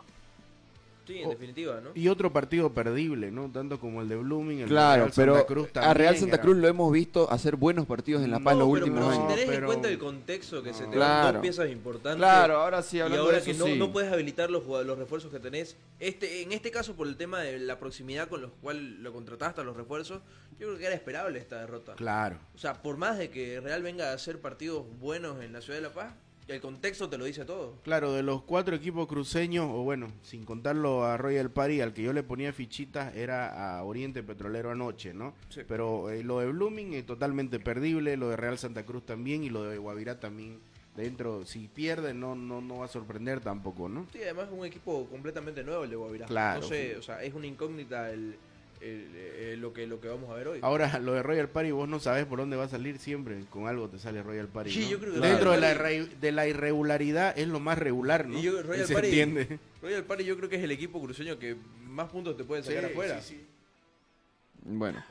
Speaker 1: Sí, en definitiva, ¿no?
Speaker 6: Y otro partido perdible, ¿no? Tanto como el de Blooming, el
Speaker 2: Claro,
Speaker 6: Real
Speaker 2: pero
Speaker 6: Santa Cruz
Speaker 2: a Real Santa
Speaker 6: era-
Speaker 2: Cruz lo hemos visto hacer buenos partidos en La Paz los
Speaker 1: No, pero,
Speaker 2: últimos
Speaker 1: pero si
Speaker 2: años.
Speaker 1: tenés en cuenta el contexto que se te
Speaker 2: Claro.
Speaker 1: dan dos piezas importantes.
Speaker 2: Claro, ahora sí,
Speaker 1: y
Speaker 2: hablando
Speaker 1: ahora
Speaker 2: de
Speaker 1: que
Speaker 2: eso,
Speaker 1: no,
Speaker 2: sí.
Speaker 1: no puedes habilitar los, los refuerzos que tenés. Este, en este caso, por el tema de la proximidad con los cuales lo contrataste a los refuerzos, yo creo que era esperable esta derrota.
Speaker 6: Claro.
Speaker 1: O sea, por más de que Real venga a hacer partidos buenos en la ciudad de La Paz, el contexto te lo dice todo.
Speaker 6: Claro, de los cuatro equipos cruceños, o bueno, sin contarlo a Royal Party, al que yo le ponía fichitas era a Oriente Petrolero anoche, ¿no?
Speaker 1: Sí.
Speaker 6: Pero eh, lo de Blooming es totalmente perdible, lo de Real Santa Cruz también y lo de Guavirá también. Dentro, si pierde, no, no, no va a sorprender tampoco, ¿no?
Speaker 1: Sí, además es un equipo completamente nuevo el de Guavirá.
Speaker 6: Claro.
Speaker 1: No sé, o sea, es una incógnita el, el- eh, lo, que, lo que vamos a ver hoy.
Speaker 6: Ahora, lo de Royal Party, vos no sabes por dónde va a salir siempre. Con algo te sale Royal Party.
Speaker 1: Sí,
Speaker 6: ¿no?
Speaker 1: yo creo que
Speaker 6: Dentro de la, de la irregularidad es lo más regular, ¿no?
Speaker 1: Y yo- Royal
Speaker 6: ¿Se
Speaker 1: Party-
Speaker 6: entiende?
Speaker 1: Royal Party yo creo que es el equipo cruceño que más puntos te puede sacar
Speaker 6: Sí,
Speaker 1: afuera.
Speaker 6: sí, sí.
Speaker 2: Bueno,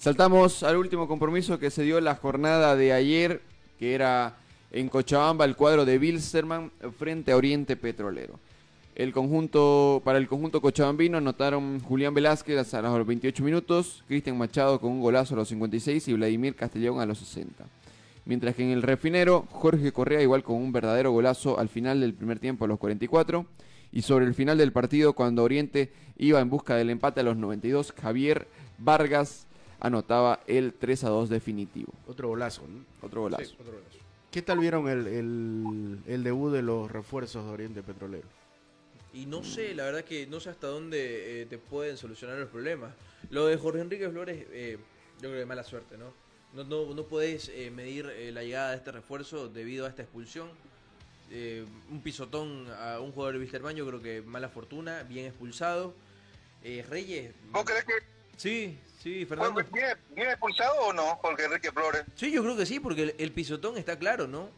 Speaker 2: saltamos al último compromiso que se dio la jornada de ayer, que era en Cochabamba el cuadro de Bilsterman frente a Oriente Petrolero. El conjunto, para el conjunto cochabambino anotaron Julián Velázquez a los 28 minutos, Cristian Machado con un golazo a los 56 y Vladimir Castellón a los 60. Mientras que en el refinero, Jorge Correa igual con un verdadero golazo al final del primer tiempo a los 44. Y sobre el final del partido, cuando Oriente iba en busca del empate a los 92, Javier Vargas anotaba el 3 a 2 definitivo.
Speaker 6: Otro golazo, ¿no?
Speaker 2: Otro golazo.
Speaker 6: Sí, otro golazo. ¿Qué tal vieron el, el, el debut de los refuerzos de Oriente Petrolero?
Speaker 1: Y no sé, la verdad que no sé hasta dónde eh, te pueden solucionar los problemas. Lo de Jorge Enrique Flores, eh, yo creo que mala suerte, ¿no? No, no, no podés eh, medir eh, la llegada de este refuerzo debido a esta expulsión. Un pisotón a un jugador de Wisterman, yo creo que mala fortuna, bien expulsado. Reyes.
Speaker 3: ¿Vos crees que
Speaker 1: Sí, sí, Fernando.
Speaker 3: ¿viene, viene expulsado o no, Jorge Enrique Flores?
Speaker 1: Sí, yo creo que sí, porque el, el pisotón está claro, ¿no?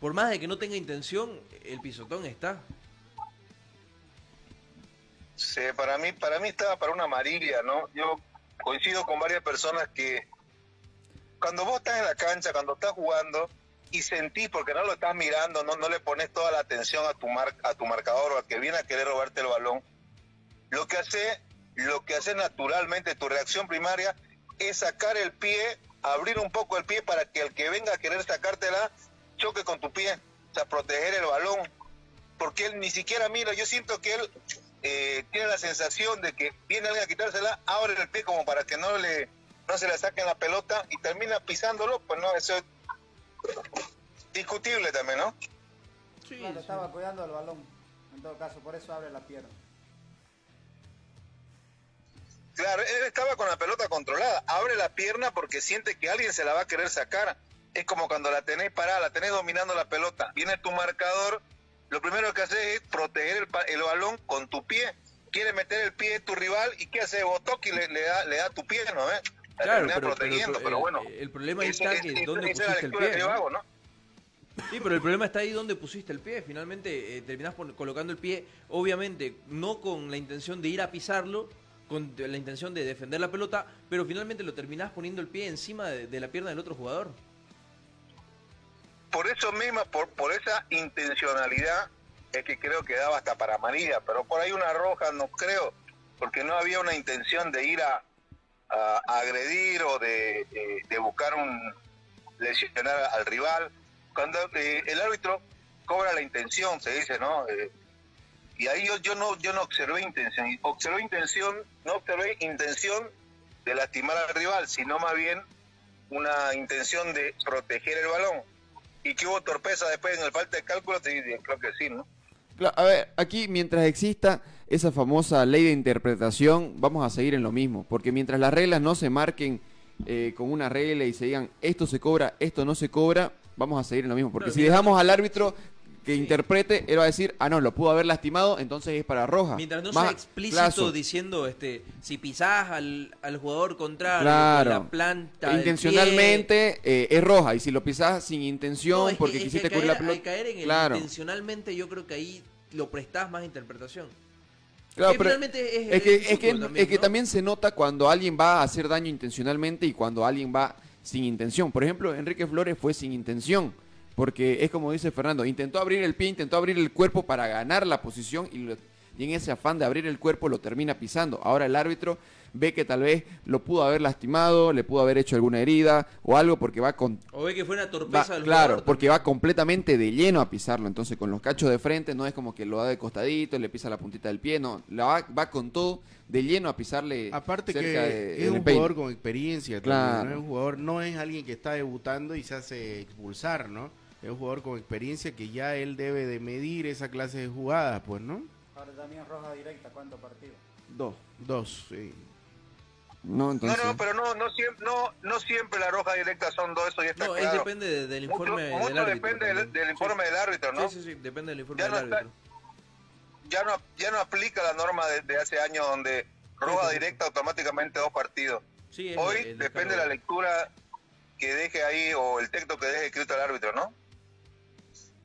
Speaker 1: Por más de que no tenga intención, el pisotón está.
Speaker 3: Sí, para mí, para mí estaba para una amarilla, ¿no? Yo coincido con varias personas que cuando vos estás en la cancha, cuando estás jugando y sentís, porque no lo estás mirando, no, no le pones toda la atención a tu mar, a tu marcador o a que viene a querer robarte el balón, lo que hace, lo que hace naturalmente tu reacción primaria es sacar el pie, abrir un poco el pie para que el que venga a querer sacártela choque con tu pie, o sea, proteger el balón, porque él ni siquiera mira, yo siento que él eh, tiene la sensación de que viene alguien a quitársela, abre el pie como para que no le no se le saquen la pelota y termina pisándolo, pues no, eso es discutible también, ¿no?
Speaker 1: Sí,
Speaker 8: Claro, estaba cuidando el balón. En todo caso, por eso abre la pierna.
Speaker 3: Claro, él estaba con la pelota controlada, abre la pierna porque siente que alguien se la va a querer sacar. Es como cuando la tenés parada, la tenés dominando la pelota, viene tu marcador, lo primero que haces es proteger el, el balón con tu pie. Quiere meter el pie de tu rival y ¿qué hace? Botoc y le, le da, le da tu pie, ¿no? ¿Eh? La
Speaker 1: Claro, pero,
Speaker 3: protegiendo, pero,
Speaker 1: el-
Speaker 3: bueno.
Speaker 1: El, problema está que dónde pusiste el pie.
Speaker 3: que yo
Speaker 1: ¿no?
Speaker 3: hago, ¿no?
Speaker 1: Sí, pero el problema está ahí donde pusiste el pie. Finalmente eh, terminás colocando el pie, obviamente, no con la intención de ir a pisarlo, con la intención de defender la pelota, pero finalmente lo terminás poniendo el pie encima de, de la pierna del otro jugador.
Speaker 3: Por eso misma, por, por esa intencionalidad, es que creo que daba hasta para amarilla, pero por ahí una roja no creo, porque no había una intención de ir a, agredir o de, de- de buscar un lesionar al rival. Cuando eh, el árbitro cobra la intención, se dice, ¿no? Eh, y ahí yo, yo no yo no observé intención, observé intención, no observé intención de lastimar al rival, sino más bien una intención de proteger el balón. Y que hubo torpeza después en el falta de cálculo, sí, creo que sí, ¿no?
Speaker 2: A ver, aquí mientras exista esa famosa ley de interpretación, vamos a seguir en lo mismo, porque mientras las reglas no se marquen eh, con una regla y se digan esto se cobra, esto no se cobra, vamos a seguir en lo mismo, porque si dejamos al árbitro que
Speaker 1: Sí.
Speaker 2: interprete, él va a decir, ah no, lo pudo haber lastimado, entonces es para roja.
Speaker 1: Mientras no
Speaker 2: Más
Speaker 1: sea explícito
Speaker 2: plazo.
Speaker 1: diciendo, este, si pisás al, al jugador contrario
Speaker 2: Claro.
Speaker 1: la planta
Speaker 2: Intencionalmente eh, es roja, y si lo pisás sin intención,
Speaker 1: No, es que-
Speaker 2: porque
Speaker 1: es
Speaker 2: quisiste cubrir la
Speaker 1: al
Speaker 2: pelota.
Speaker 1: caer en el
Speaker 2: claro,
Speaker 1: intencionalmente, yo creo que ahí lo prestás más interpretación.
Speaker 2: claro,
Speaker 1: que
Speaker 2: pero
Speaker 1: es,
Speaker 2: es que,
Speaker 1: es
Speaker 2: que, es que también se nota cuando alguien va a hacer daño intencionalmente y cuando alguien va sin intención. Por ejemplo, Enrique Flores fue sin intención, porque es como dice Fernando, intentó abrir el pie, intentó abrir el cuerpo para ganar la posición y, lo- y en ese afán de abrir el cuerpo lo termina pisando. Ahora el árbitro ve que tal vez lo pudo haber lastimado, le pudo haber hecho alguna herida o algo porque va con
Speaker 1: O ve que fue una
Speaker 2: Va-
Speaker 1: torpeza del
Speaker 2: claro,
Speaker 1: jugador
Speaker 2: porque va completamente de lleno a pisarlo. Entonces, con los cachos de frente, no es como que lo da de costadito, le pisa la puntita del pie, no. La va, va con todo de lleno a pisarle.
Speaker 6: Aparte que
Speaker 2: de-
Speaker 6: es un jugador con experiencia,
Speaker 2: Claro.
Speaker 6: también, ¿no? es un jugador, no es alguien que está debutando y se hace expulsar, ¿no? Es un jugador con experiencia que ya él debe de medir esa clase de jugadas, pues, ¿no?
Speaker 8: Ahora también roja directa, ¿cuántos partidos?
Speaker 2: Dos.
Speaker 6: Dos, sí.
Speaker 2: No, entonces.
Speaker 3: no, no, pero no, no, siempre, no, no siempre la roja directa son dos, eso ya está
Speaker 1: No, es
Speaker 3: claro.
Speaker 1: depende de- del informe
Speaker 3: mucho
Speaker 1: del árbitro.
Speaker 3: depende del, informe del árbitro, ¿no?
Speaker 1: Sí, sí, sí, depende del informe
Speaker 3: Ya
Speaker 1: del
Speaker 3: no está-
Speaker 1: árbitro.
Speaker 3: Ya no, ya no aplica la norma de, de hace años donde roja
Speaker 1: sí, sí.
Speaker 3: directa automáticamente dos partidos.
Speaker 1: Sí,
Speaker 3: Hoy
Speaker 1: el
Speaker 3: depende de la lectura que deje ahí o el texto que deje escrito el árbitro, ¿no?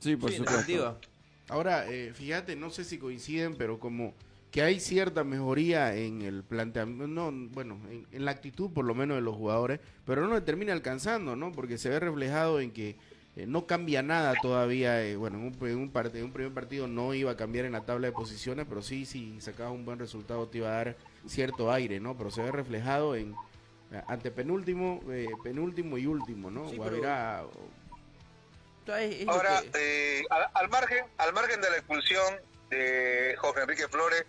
Speaker 2: Sí, por
Speaker 1: Sí,
Speaker 2: supuesto.
Speaker 6: Ahora, eh, fíjate, no sé si coinciden, pero como que hay cierta mejoría en el planteamiento, no, bueno, en, en la actitud por lo menos de los jugadores, pero no le termina alcanzando, ¿no? Porque se ve reflejado en que eh, no cambia nada todavía. eh, bueno, en un, en un part- en un primer partido no iba a cambiar en la tabla de posiciones, pero sí, si sacabas un buen resultado te iba a dar cierto aire, ¿no? Pero se ve reflejado en eh, ante penúltimo, eh, penúltimo y último, ¿no?
Speaker 1: Sí,
Speaker 6: Guavirá,
Speaker 1: O sea, es- es
Speaker 3: Ahora,
Speaker 1: que-
Speaker 3: eh, al, al margen al margen de la expulsión de Jorge Enrique Flores,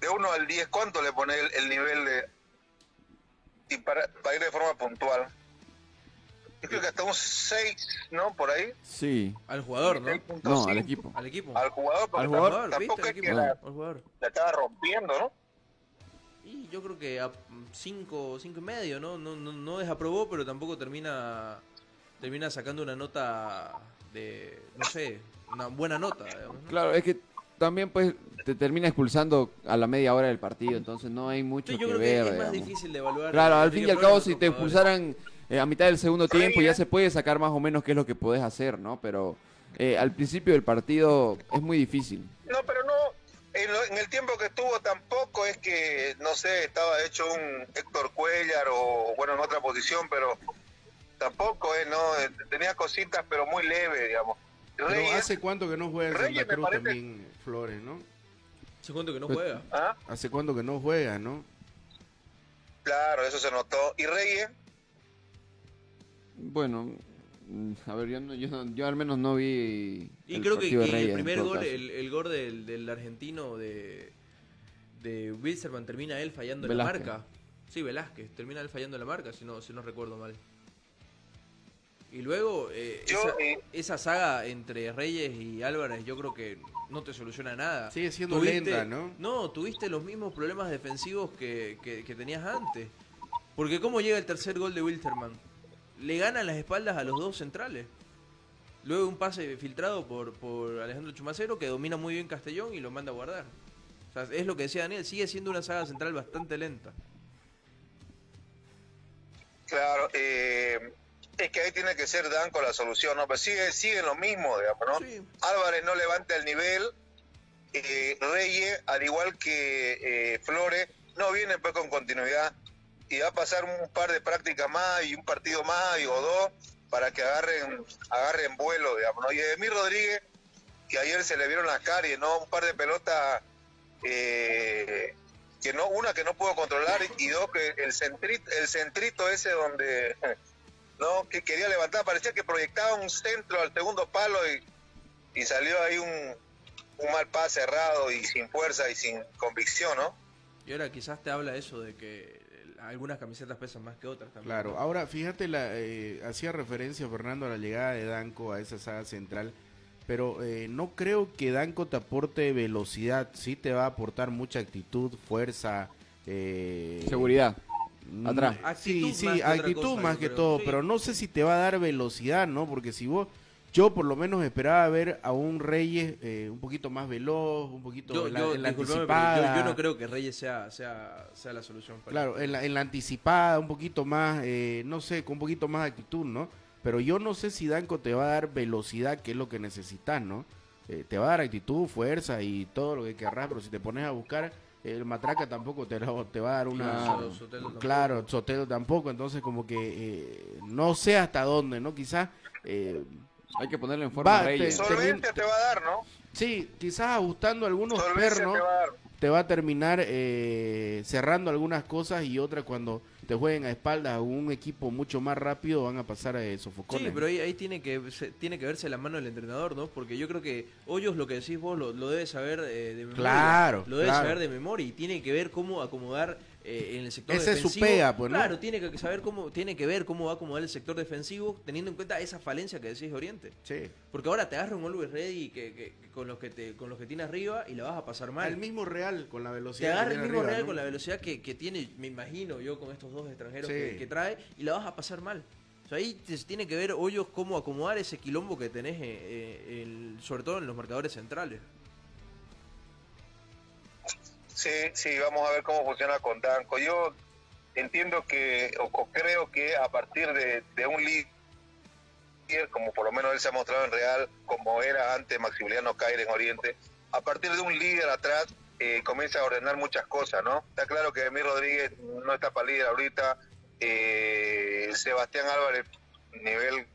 Speaker 3: de 1 al 10, ¿cuánto le pone el, el nivel de... y para, para ir de forma puntual? Yo creo que hasta un 6, ¿no? Por ahí.
Speaker 2: Sí.
Speaker 1: al jugador, ¿no?
Speaker 3: 6.5.
Speaker 2: No, al equipo.
Speaker 1: Al equipo.
Speaker 3: Al jugador, porque
Speaker 2: Al jugador,
Speaker 3: tampoco, tampoco
Speaker 1: ¿viste?
Speaker 3: es
Speaker 1: Al
Speaker 3: que la,
Speaker 1: Al jugador.
Speaker 3: la estaba rompiendo, ¿no?
Speaker 1: Y yo creo que a 5 cinco y medio, ¿no? No, no, no desaprobó, pero tampoco termina termina sacando una nota de, no sé, una buena nota. digamos, ¿no?
Speaker 2: Claro, es que también pues te termina expulsando a la media hora del partido, entonces no hay mucho
Speaker 1: Sí, yo
Speaker 2: que
Speaker 1: creo
Speaker 2: ver.
Speaker 1: que es más difícil de evaluar.
Speaker 2: Claro, al fin y al cabo si te expulsaran eh, a mitad del segundo tiempo ya se puede sacar más o menos qué es lo que podés hacer, ¿no? Pero eh, al principio del partido es muy difícil.
Speaker 3: No, pero no, en, lo- en el tiempo que estuvo tampoco es que, no sé, estaba hecho un Héctor Cuellar o, bueno, en otra posición, pero tampoco, eh, ¿no? Eh, Tenía cositas, pero muy leve, digamos.
Speaker 6: Pero
Speaker 3: Reyes,
Speaker 6: hace cuánto que no juega en
Speaker 3: Reyes
Speaker 6: Santa Cruz
Speaker 3: parece-
Speaker 6: también Flores, ¿no?
Speaker 1: ¿Se cuenta que no
Speaker 2: Pues-
Speaker 1: juega?
Speaker 3: ¿ah?
Speaker 6: Hace cuánto que no juega, ¿no?
Speaker 3: Claro, eso se notó. Y Reyes,
Speaker 2: Bueno, mm, a ver, yo, no- yo, no- yo al menos no vi
Speaker 1: Y
Speaker 2: el
Speaker 1: creo que,
Speaker 2: Reyes,
Speaker 1: el primer gol, el, el gol del, del argentino de, de Wilstermann termina él fallando en
Speaker 2: Velázquez.
Speaker 1: la marca. Sí, Velázquez, termina él fallando en la marca, si no, si no recuerdo mal. Y luego, eh,
Speaker 3: Yo,
Speaker 1: esa,
Speaker 3: eh,
Speaker 1: esa saga entre Reyes y Álvarez, yo creo que no te soluciona nada.
Speaker 6: Sigue siendo lenta, ¿no?
Speaker 1: No, tuviste los mismos problemas defensivos que, que- que tenías antes. Porque ¿cómo llega el tercer gol de Wilterman? Le ganan las espaldas a los dos centrales. Luego un pase filtrado por, por Alejandro Chumacero que domina muy bien Castellón y lo manda a guardar. O sea, es lo que decía Daniel, sigue siendo una saga central bastante lenta.
Speaker 3: claro, eh, es que ahí tiene que ser Danco la solución, ¿no? Pero sigue, sigue lo mismo, digamos, ¿no?
Speaker 1: Sí.
Speaker 3: Álvarez no levanta el nivel, eh, Reyes, al igual que eh, Flores, no viene pues con continuidad y va a pasar un par de prácticas más y un partido más y, o dos para que agarren agarren vuelo, digamos, ¿no? Y Edmir Rodríguez, que ayer se le vieron las caries, ¿no? Un par de pelotas eh, que no, una que no pudo controlar y dos que el centrito, el centrito ese donde no que quería levantar, parecía que proyectaba un centro al segundo palo y, y salió ahí un, un mal pase errado y sin fuerza y sin convicción, ¿no?
Speaker 1: Y ahora quizás te habla eso de que eh, algunas camisetas pesan más que otras también.
Speaker 6: Claro, ahora fíjate, la, eh, hacía referencia Fernando a la llegada de Danco a esa saga central, pero eh, no creo que Danco te aporte velocidad, sí te va a aportar mucha actitud, fuerza, eh,
Speaker 2: Seguridad.
Speaker 6: Mm,
Speaker 2: Atrás.
Speaker 1: Actitud
Speaker 6: Sí, sí,
Speaker 1: más
Speaker 6: actitud
Speaker 1: cosa,
Speaker 6: más que
Speaker 1: creo,
Speaker 6: todo,
Speaker 1: sí.
Speaker 6: pero no sé si te va a dar velocidad, ¿no? Porque si vos, yo por lo menos esperaba ver a un Reyes eh, un poquito más veloz, un poquito
Speaker 1: Yo,
Speaker 6: en la,
Speaker 1: yo-
Speaker 6: en la
Speaker 1: disculpame, pero yo-
Speaker 6: anticipada.
Speaker 1: yo no creo que Reyes sea, sea, sea la solución. para
Speaker 6: Claro, en la, en la anticipada, un poquito más, eh, no sé, con un poquito más de actitud, ¿no? Pero yo no sé si Danco te va a dar velocidad, que es lo que necesitas, ¿no? Eh, te va a dar actitud, fuerza y todo lo que querrás, pero si te pones a buscar, el Matraca tampoco te, lo- te va a dar una...
Speaker 1: Claro, Sotelo tampoco.
Speaker 6: Claro, Sotelo tampoco, entonces como que eh, no sé hasta dónde, ¿no? Quizás... eh,
Speaker 2: Hay que ponerlo en forma
Speaker 6: Va,
Speaker 2: a Reyes.
Speaker 6: te
Speaker 3: va a dar, ¿no?
Speaker 6: sí, quizás ajustando algunos
Speaker 3: Solvencia
Speaker 6: pernos
Speaker 3: te va a dar.
Speaker 6: Te va a terminar eh, cerrando algunas cosas y otras cuando te jueguen a espaldas a un equipo mucho más rápido van a pasar a sofocones.
Speaker 1: Sí, pero ahí, ahí tiene que se- tiene que verse la mano del entrenador, ¿no? Porque yo creo que Hoyos lo que decís vos lo, lo debe saber eh, de memoria.
Speaker 6: Claro,
Speaker 1: Lo debe
Speaker 6: claro.
Speaker 1: saber de memoria y tiene que ver cómo acomodar eh, en el sector
Speaker 6: es su
Speaker 1: defensivo.
Speaker 6: pega, pues, ¿no?
Speaker 1: Claro, tiene que saber cómo tiene que ver cómo va a acomodar el sector defensivo teniendo en cuenta esa falencia que decís de Oriente.
Speaker 6: Sí.
Speaker 1: Porque ahora te agarra un Always Ready que, que- que con los que te con los que tiene arriba y la vas a pasar mal.
Speaker 6: Al mismo Real con la
Speaker 1: Te
Speaker 6: velocidad. que
Speaker 1: agarra el mismo
Speaker 6: arriba,
Speaker 1: Real
Speaker 6: ¿no?
Speaker 1: con la velocidad que, que tiene, me imagino yo, con estos dos extranjeros
Speaker 6: Sí.
Speaker 1: que, trae, y la vas a pasar mal. O sea, ahí te- tiene que ver Hoyos cómo acomodar ese quilombo que tenés, eh, eh, el- sobre todo en los marcadores centrales.
Speaker 3: Sí, sí, vamos a ver cómo funciona con Danco. Yo entiendo que, o, creo que a partir de, de un líder, como por lo menos él se ha mostrado en Real, como era antes Maximiliano Caire en Oriente, a partir de un líder atrás eh, comienza a ordenar muchas cosas, ¿no? Está claro que Emir Rodríguez no está para líder ahorita, eh, Sebastián Álvarez, nivel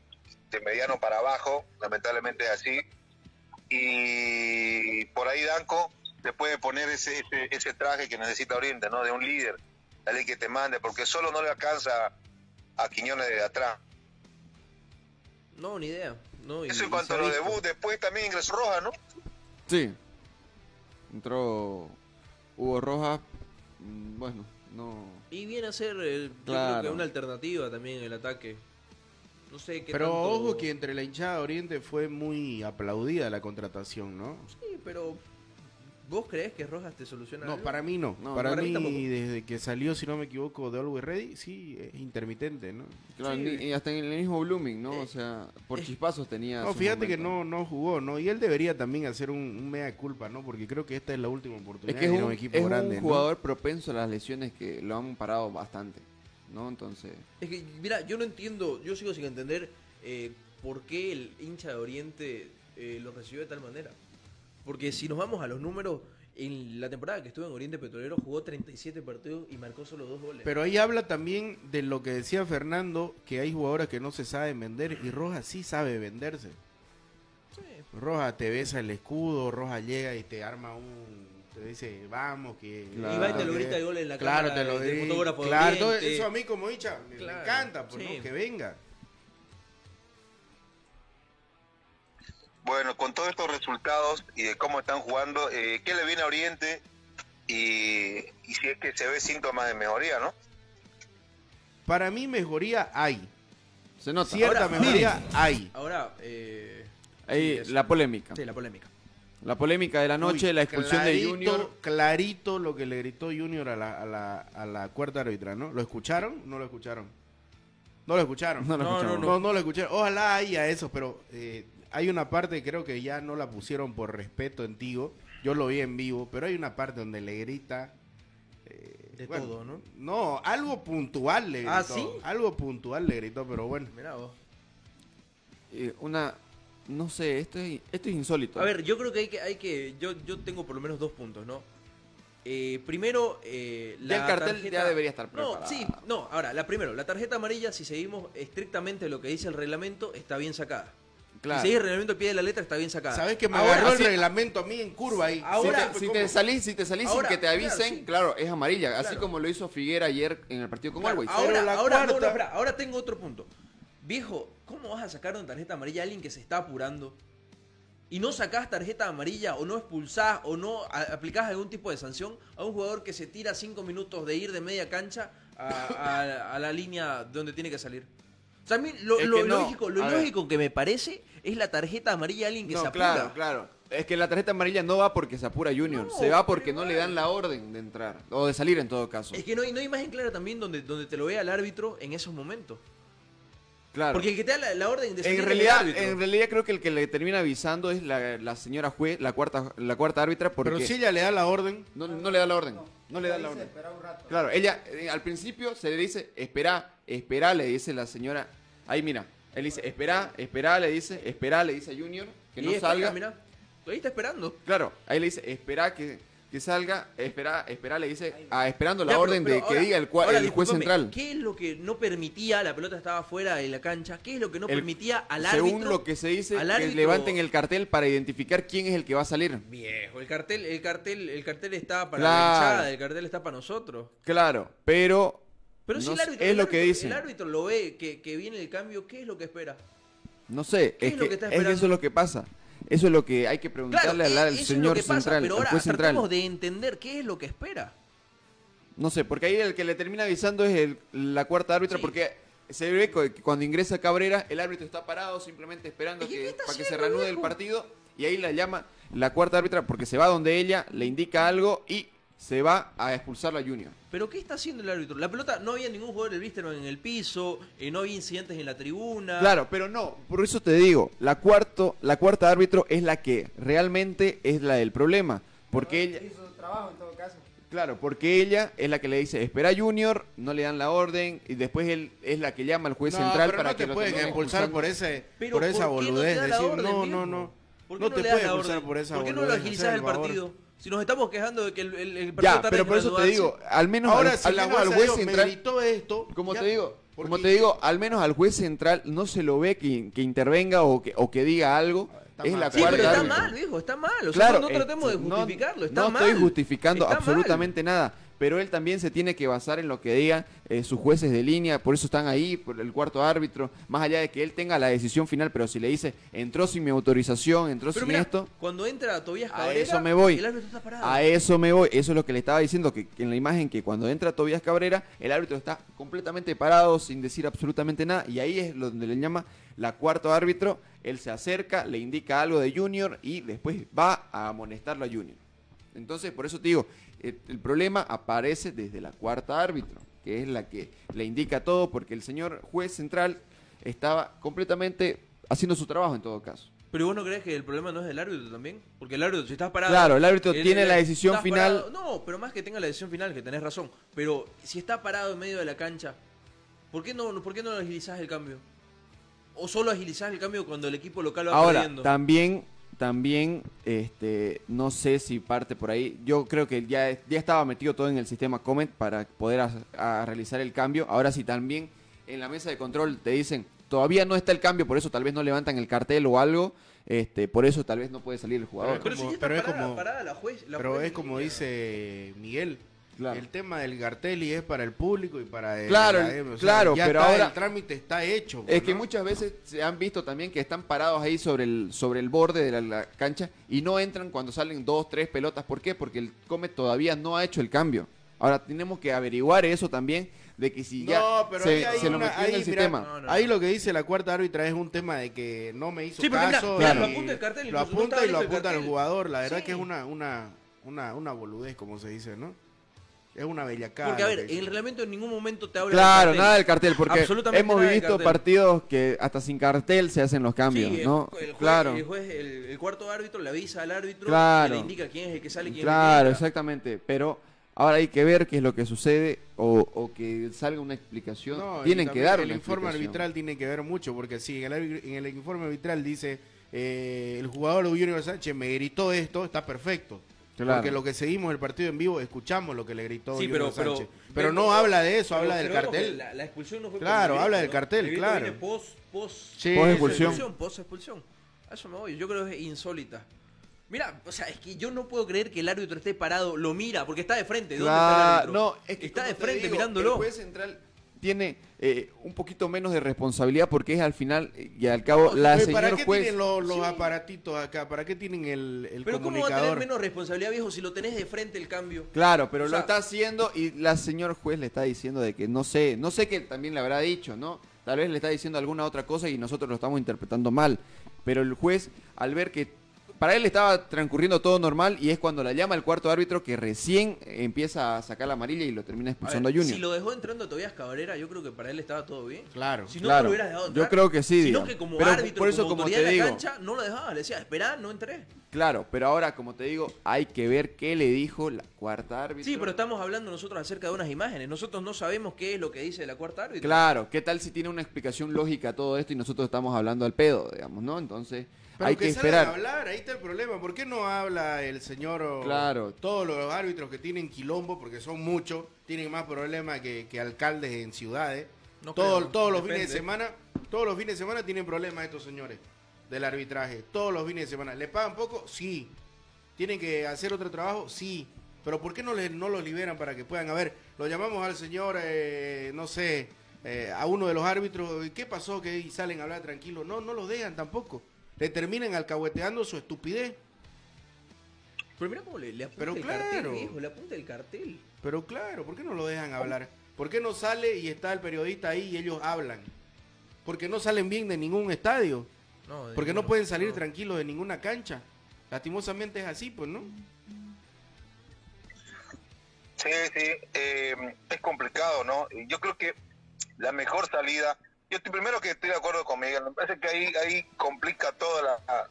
Speaker 3: de mediano para abajo, lamentablemente es así. Y por ahí Danco te puede poner ese, ese, ese traje que necesita Oriente, ¿no? De un líder, dale que te mande, porque solo no le alcanza a Quiñones de atrás.
Speaker 1: No, ni idea. No, y-
Speaker 3: Eso en cuanto a los debut, después también ingresó Roja, ¿no?
Speaker 2: Sí. Entró Hugo Rojas. mm, Bueno, no.
Speaker 1: Y viene a ser, eh, yo creo
Speaker 2: Claro.
Speaker 1: que una alternativa también en el ataque. No sé qué
Speaker 6: Pero
Speaker 1: tanto-
Speaker 6: ojo que entre la hinchada de Oriente fue muy aplaudida la contratación, ¿no?
Speaker 1: Sí, pero ¿vos crees que Rojas te soluciona
Speaker 6: No,
Speaker 1: algo?
Speaker 6: para mí no.
Speaker 2: No,
Speaker 6: para,
Speaker 1: para mí
Speaker 6: mí, desde que salió, si no me equivoco, de Always Ready, sí, es intermitente, ¿no?
Speaker 2: Claro,
Speaker 1: Sí.
Speaker 2: ni- hasta en el mismo Blooming, ¿no? O sea, por
Speaker 1: eh,
Speaker 2: chispazos tenía.
Speaker 6: No, fíjate que no, no jugó, ¿no? Y él debería también hacer un, un mea culpa, ¿no? Porque creo que esta es la última
Speaker 2: Es
Speaker 6: oportunidad
Speaker 2: que es
Speaker 6: de
Speaker 2: un,
Speaker 6: un equipo
Speaker 2: es un
Speaker 6: grande, ¿no?
Speaker 2: jugador propenso a las lesiones que lo han parado bastante, ¿no? Entonces.
Speaker 1: Es que, mira, yo no entiendo, yo sigo sin entender eh, por qué el hincha de Oriente eh, lo recibió de tal manera. Porque si nos vamos a los números, en la temporada que estuvo en Oriente Petrolero jugó 37 partidos y marcó solo dos goles.
Speaker 6: Pero ahí habla también de lo que decía Fernando, que hay jugadores que no se saben vender y Rojas sí sabe venderse.
Speaker 1: Sí.
Speaker 6: Rojas te besa el escudo, Rojas llega y te arma un... Te dice, vamos, que...
Speaker 2: Claro.
Speaker 1: Y va y te lo grita el gol en la
Speaker 6: Claro,
Speaker 1: cámara
Speaker 6: te lo
Speaker 1: del fotógrafo
Speaker 6: Claro, todo eso a mí como hincha me- encanta, pues,
Speaker 1: sí.
Speaker 6: ¿no? Que venga.
Speaker 3: Bueno, con todos estos resultados y de cómo están jugando, eh, ¿qué le viene a Oriente? Y, y si es que se ve síntomas de mejoría, ¿no?
Speaker 6: Para mí mejoría hay.
Speaker 2: Se nota.
Speaker 6: Cierta
Speaker 1: Ahora,
Speaker 6: mejoría hay.
Speaker 1: Ahora, eh,
Speaker 2: Ahí la polémica.
Speaker 1: sí, la polémica.
Speaker 2: La polémica de la noche,
Speaker 6: Uy,
Speaker 2: la expulsión de Junior.
Speaker 6: Clarito lo que le gritó Junior a la, a la, a la cuarta árbitra, ¿no? ¿Lo escucharon? No lo escucharon. No lo escucharon.
Speaker 2: No lo
Speaker 1: No,
Speaker 2: escuchamos.
Speaker 6: No, no lo escucharon. Ojalá haya eso, pero eh, hay una parte, creo que ya no la pusieron por respeto en Tigo. Yo lo vi en vivo, pero hay una parte donde le grita. eh,
Speaker 1: De
Speaker 6: bueno,
Speaker 1: todo, ¿no?
Speaker 6: No, algo puntual le gritó.
Speaker 1: ¿Ah, sí?
Speaker 6: Algo puntual le gritó, pero bueno.
Speaker 1: Mirá vos.
Speaker 2: Eh, una. No sé, esto es, esto es insólito.
Speaker 1: A ver, yo creo que hay que, hay que yo, yo tengo por lo menos dos puntos, ¿no? Eh, primero, eh,
Speaker 2: Ya el cartel ya debería estar
Speaker 1: No, sí, no, ahora, la primero, la tarjeta amarilla, si seguimos estrictamente lo que dice el reglamento, está bien sacada.
Speaker 2: Claro.
Speaker 1: Si seguís el reglamento al pie de la letra, está bien sacada.
Speaker 6: ¿Sabes que me
Speaker 1: Ahora,
Speaker 6: agarró el reglamento a mí en curva ahí?
Speaker 1: Ahora-
Speaker 2: si te, si
Speaker 6: ¿cómo?
Speaker 2: te salís, si te salís
Speaker 1: Ahora,
Speaker 2: sin que te
Speaker 1: claro,
Speaker 2: avisen,
Speaker 1: sí.
Speaker 2: claro, es amarilla. Así como lo hizo Figuera ayer en el partido con
Speaker 1: Claro,
Speaker 2: Always.
Speaker 1: ahora,
Speaker 6: la
Speaker 1: ahora, no, no,
Speaker 6: cuarta-
Speaker 1: espera, ahora tengo otro punto. Viejo, ¿cómo vas a sacar una tarjeta amarilla a alguien que se está apurando? Y no sacás tarjeta amarilla o no expulsás o no aplicás algún tipo de sanción a un jugador que se tira cinco minutos de ir de media cancha a, a- a la línea donde tiene que salir. O sea, a mí lo,
Speaker 2: Es
Speaker 1: lo
Speaker 2: que no,
Speaker 1: lógico, lo
Speaker 2: a ver.
Speaker 1: lógico que me parece es la tarjeta amarilla a alguien que se apura.
Speaker 2: claro, claro. Es que la tarjeta amarilla no va porque se apura Junior,
Speaker 1: No,
Speaker 2: se va porque no le dan la orden de entrar o de salir en todo caso.
Speaker 1: Es que no hay, no hay imagen clara también donde, donde te lo vea el árbitro en esos momentos.
Speaker 2: Claro.
Speaker 1: Porque el que te da la, la orden de salir
Speaker 2: en
Speaker 1: es el
Speaker 2: realidad,
Speaker 1: árbitro.
Speaker 2: en realidad creo que el que le termina avisando es la, la señora juez, la cuarta, la cuarta árbitra, porque
Speaker 6: Pero si ella le da la orden,
Speaker 2: no, no le da la orden. No le da la orden.
Speaker 8: espera un rato.
Speaker 2: Claro, ella eh, al principio se le dice, espera, espera, le dice la señora. Ahí mira, él dice, espera, espera, le dice, espera, le dice a Junior, que no
Speaker 1: espera,
Speaker 2: salga.
Speaker 1: mirá, ahí está esperando.
Speaker 2: Claro, ahí le dice, espera que, que salga, espera, espera, le dice, ah, esperando la
Speaker 1: Ya,
Speaker 2: orden
Speaker 1: pero
Speaker 2: de que diga el, cua-
Speaker 1: ahora,
Speaker 2: el juez central.
Speaker 1: ¿Qué es lo que no permitía, la pelota estaba fuera de la cancha, qué es lo que no
Speaker 2: El-
Speaker 1: permitía al
Speaker 2: Según
Speaker 1: árbitro?
Speaker 2: lo que se dice,
Speaker 1: al
Speaker 2: que
Speaker 1: árbitro-
Speaker 2: levanten el cartel para identificar quién es el que va a salir.
Speaker 1: Viejo, el cartel, el cartel, el cartel está para
Speaker 2: Claro.
Speaker 1: la hinchada, el cartel está para nosotros.
Speaker 2: Claro, pero,
Speaker 1: Pero si el árbitro,
Speaker 2: es lo que dicen.
Speaker 1: El árbitro lo ve, que, que viene el cambio, ¿qué es lo que espera?
Speaker 2: No sé,
Speaker 1: ¿Qué
Speaker 2: es,
Speaker 1: es
Speaker 2: que,
Speaker 1: lo que está
Speaker 2: es que eso es lo que pasa. Eso es lo que hay que preguntarle al,
Speaker 1: e-
Speaker 2: al
Speaker 1: lo
Speaker 2: señor
Speaker 1: pasa,
Speaker 2: central,
Speaker 1: pero
Speaker 2: al
Speaker 1: ahora
Speaker 2: juez central.
Speaker 1: de entender qué es lo que espera.
Speaker 2: No sé, porque ahí el que le termina avisando es el- la cuarta árbitra,
Speaker 1: Sí.
Speaker 2: porque se ve que cuando ingresa Cabrera, el árbitro está parado simplemente esperando
Speaker 1: ¿Y qué
Speaker 2: que, para que se reanude el partido, y ahí la llama la cuarta árbitra porque se va donde ella, le indica algo y se va a expulsar la Junior.
Speaker 1: ¿Pero qué está haciendo el árbitro? La pelota, no había ningún jugador del Wisterman en el piso, eh, no había incidentes en la tribuna.
Speaker 2: Claro, pero no, por eso te digo, la, cuarto, la cuarta árbitro es la que realmente es la del problema, porque ella...
Speaker 8: Hizo su trabajo en todo caso.
Speaker 2: Claro, porque ella es la que le dice, espera Junior, no le dan la orden, y después él es la que llama al juez
Speaker 6: no,
Speaker 2: central
Speaker 6: pero
Speaker 2: para
Speaker 6: no
Speaker 2: que
Speaker 6: te
Speaker 2: lo
Speaker 6: pueden expulsar por ese
Speaker 1: Pero
Speaker 6: por esa
Speaker 1: ¿por qué no
Speaker 6: boludez,
Speaker 1: la
Speaker 6: decir,
Speaker 1: orden,
Speaker 6: no, no, no.
Speaker 1: ¿Por qué
Speaker 6: No
Speaker 1: no,
Speaker 6: te
Speaker 1: le das
Speaker 6: puede
Speaker 1: la
Speaker 6: expulsar por esa
Speaker 1: ¿Por qué no lo
Speaker 6: boludez,
Speaker 1: agilizás
Speaker 6: hacer
Speaker 1: el
Speaker 6: favor.
Speaker 1: partido? Si nos estamos quejando de que el, el, el partido
Speaker 2: Ya, pero por eso te digo, al menos
Speaker 6: Ahora,
Speaker 2: al,
Speaker 6: si
Speaker 2: al menos al juez central,
Speaker 6: esto,
Speaker 2: como
Speaker 6: ya,
Speaker 2: te digo,
Speaker 6: porque-
Speaker 2: como te digo, al menos al juez central no se lo ve que, que intervenga o que, o que diga algo.
Speaker 6: Está
Speaker 2: es
Speaker 6: mal.
Speaker 2: la
Speaker 1: Sí,
Speaker 2: cuarta
Speaker 1: pero está
Speaker 2: árbitro.
Speaker 1: mal, viejo, está mal. O sea,
Speaker 2: Claro,
Speaker 1: no, no tratemos de
Speaker 2: no-
Speaker 1: justificarlo, está
Speaker 2: no
Speaker 1: mal.
Speaker 2: estoy justificando
Speaker 1: Está mal.
Speaker 2: absolutamente nada, pero él también se tiene que basar en lo que digan eh, sus jueces de línea, por eso están ahí, por el cuarto árbitro, más allá de que él tenga la decisión final, pero si le dice, entró sin mi autorización, entró
Speaker 1: Pero
Speaker 2: sin
Speaker 1: mira,
Speaker 2: esto,
Speaker 1: cuando entra Tobías
Speaker 2: a
Speaker 1: Cabrera,
Speaker 2: eso me voy.
Speaker 1: el árbitro está parado.
Speaker 2: A eso me voy, eso es lo que le estaba diciendo, que, que en la imagen que cuando entra Tobías Cabrera, el árbitro está completamente parado, sin decir absolutamente nada, y ahí es donde le llama la cuarto árbitro, él se acerca, le indica algo de Junior y después va a amonestarlo a Junior. Entonces, por eso te digo, el, el problema aparece desde la cuarta árbitro, que es la que le indica todo, porque el señor juez central estaba completamente haciendo su trabajo en todo caso.
Speaker 1: Pero vos no crees que el problema no es del árbitro también? Porque el árbitro, si estás parado.
Speaker 2: Claro, el árbitro tiene la decisión final.
Speaker 1: parado- no, pero más que tenga la decisión final, que tenés razón. Pero si está parado en medio de la cancha, ¿por qué no, por qué no agilizás el cambio? ¿O solo agilizás el cambio cuando el equipo local va
Speaker 2: Ahora,
Speaker 1: perdiendo?
Speaker 2: también, también, este, no sé si parte por ahí. Yo creo que ya, ya estaba metido todo en el sistema Comet para poder a- a realizar el cambio. Ahora si también en la mesa de control te dicen, todavía no está el cambio, por eso tal vez no levantan el cartel o algo, este, por eso tal vez no puede salir el jugador.
Speaker 1: Pero,
Speaker 6: como- es como-
Speaker 1: parada la juez, la
Speaker 6: Pero es como dice Miguel.
Speaker 2: Claro.
Speaker 6: El tema del cartel y es para el público y para el,
Speaker 2: Claro,
Speaker 6: la- o sea,
Speaker 2: claro,
Speaker 6: ya
Speaker 2: pero
Speaker 6: está,
Speaker 2: ahora-
Speaker 6: el trámite está hecho.
Speaker 2: Es que
Speaker 6: ¿no?
Speaker 2: muchas veces se han visto también que están parados ahí sobre el, sobre el borde de la, la cancha y no entran cuando salen dos, tres pelotas. ¿Por qué? Porque el Comet todavía no ha hecho el cambio. Ahora tenemos que averiguar eso también, de que si ya
Speaker 6: No, pero
Speaker 2: se, lo metió en
Speaker 6: ahí,
Speaker 2: el
Speaker 6: mira,
Speaker 2: sistema.
Speaker 1: No, no,
Speaker 6: Ahí
Speaker 1: no.
Speaker 6: lo que dice la cuarta árbitra es un tema de que no me hizo
Speaker 1: Sí, mira,
Speaker 6: caso.
Speaker 1: mira, lo apunta el cartel,
Speaker 6: Lo apunta y lo
Speaker 1: listo el
Speaker 6: apunta al jugador. La verdad
Speaker 1: Sí.
Speaker 6: que es una, una, una, una boludez, como se dice, ¿no? Es una bellacada.
Speaker 1: Porque, a ver, el reglamento en ningún momento te habla
Speaker 2: Claro,
Speaker 1: del
Speaker 2: nada del cartel, porque
Speaker 1: Absolutamente
Speaker 2: hemos visto partidos que hasta sin cartel se hacen los cambios,
Speaker 1: Sí,
Speaker 2: ¿no?
Speaker 1: el, juez,
Speaker 2: claro,
Speaker 1: el, juez- el- el cuarto árbitro le avisa al árbitro
Speaker 2: Claro.
Speaker 1: y le indica quién es el que sale y quién
Speaker 2: claro,
Speaker 1: es el que entra.
Speaker 2: exactamente. Pero ahora hay que ver qué es lo que sucede o, o que salga una explicación.
Speaker 6: No,
Speaker 2: Tienen que dar
Speaker 6: El
Speaker 2: una
Speaker 6: informe
Speaker 2: explicación.
Speaker 6: arbitral tiene que ver mucho, porque si en el, en el informe arbitral dice eh, el jugador Junior Sánchez me gritó esto, está perfecto.
Speaker 2: Claro.
Speaker 6: Porque lo que seguimos el partido en vivo, escuchamos lo que le gritó
Speaker 1: Sí, pero, pero,
Speaker 6: Sánchez. Pero,
Speaker 1: pero-
Speaker 6: no habla de eso, habla del cartel.
Speaker 1: La, la expulsión no fue
Speaker 6: Claro, habla del cartel,
Speaker 1: El
Speaker 6: claro.
Speaker 1: viene Post, post,
Speaker 6: Sí,
Speaker 2: Post
Speaker 6: sí,
Speaker 2: expulsión.
Speaker 1: Post expulsión. A eso me voy. Yo creo que es insólita. Mira, o sea, es que yo no puedo creer que el árbitro esté parado, lo mira, porque está de frente. ¿Dónde está el árbitro?
Speaker 2: no, es que
Speaker 1: está de
Speaker 2: te
Speaker 1: frente
Speaker 2: digo,
Speaker 1: mirándolo.
Speaker 2: El juez central tiene eh, un poquito menos de responsabilidad porque es al final eh, y al cabo la
Speaker 6: Oye,
Speaker 2: señor
Speaker 6: ¿Para qué
Speaker 2: juez.
Speaker 6: tienen los, los aparatitos acá? ¿Para qué tienen el, el
Speaker 1: Pero ¿cómo va a tener
Speaker 6: comunicador?
Speaker 1: menos responsabilidad, viejo, si lo tenés de frente el cambio?
Speaker 2: Claro, pero
Speaker 1: O
Speaker 2: lo
Speaker 1: sea-
Speaker 2: está haciendo y la señor juez le está diciendo de que no sé, no sé qué también le habrá dicho, ¿no? Tal vez le está diciendo alguna otra cosa y nosotros lo estamos interpretando mal. Pero el juez, al ver que para él estaba transcurriendo todo normal y es cuando la llama el cuarto árbitro que recién empieza a sacar la amarilla y lo termina
Speaker 1: A
Speaker 2: expulsando
Speaker 1: ver,
Speaker 2: a Junior.
Speaker 1: Si lo dejó entrando Tobías Cabrera, yo creo que para él estaba todo bien.
Speaker 6: Claro.
Speaker 1: Si no
Speaker 2: Claro,
Speaker 1: lo hubieras dejado
Speaker 2: yo creo que sí,
Speaker 1: Sino
Speaker 2: digamos.
Speaker 1: que como
Speaker 2: Pero
Speaker 1: árbitro,
Speaker 2: por eso,
Speaker 1: como
Speaker 2: te
Speaker 1: de la
Speaker 2: digo-
Speaker 1: cancha, no lo dejaba. Le decía, esperá, no entré.
Speaker 2: Claro, pero ahora, como te digo, hay que ver qué le dijo la cuarta árbitro.
Speaker 1: Sí, pero estamos hablando nosotros acerca de unas imágenes. Nosotros no sabemos qué es lo que dice la cuarta árbitro.
Speaker 2: Claro, ¿qué tal si tiene una explicación lógica a todo esto y nosotros estamos hablando al pedo, digamos, ¿no? Entonces,
Speaker 6: Pero
Speaker 2: hay
Speaker 6: que,
Speaker 2: que esperar.
Speaker 6: a hablar, ahí está el problema. ¿Por qué no habla el señor o
Speaker 2: Claro.
Speaker 6: todos los árbitros que tienen quilombo, porque son muchos, tienen más problemas que, que alcaldes en ciudades?
Speaker 1: No
Speaker 6: Todo-
Speaker 1: creo,
Speaker 6: todos los
Speaker 1: depende.
Speaker 6: fines de semana, todos los fines de semana tienen problemas estos señores del arbitraje. Todos los fines de semana. ¿Le pagan poco? Sí. ¿Tienen que hacer otro trabajo? Sí. Pero ¿por qué no, le, no los liberan para que puedan? A ver, lo llamamos al señor, eh, no sé, eh, a uno de los árbitros. ¿Qué pasó? Que salen a hablar tranquilo. No, no los dejan tampoco. Le terminan alcahueteando su estupidez.
Speaker 1: Pero mira cómo le, le apunta
Speaker 6: Pero
Speaker 1: el
Speaker 6: claro.
Speaker 1: cartel, viejo. Le apunta el cartel.
Speaker 6: Pero claro, ¿por qué no lo dejan hablar? ¿Por qué no sale y está el periodista ahí y ellos hablan? Porque no salen bien de ningún estadio.
Speaker 1: No, de
Speaker 6: Porque no pueden salir
Speaker 1: no.
Speaker 6: tranquilos de ninguna cancha. Lastimosamente es así, pues, ¿no?
Speaker 3: Sí, sí, eh, es complicado, ¿no? Yo creo que la mejor salida, yo estoy primero que estoy de acuerdo con Miguel, me parece que ahí, ahí complica toda la,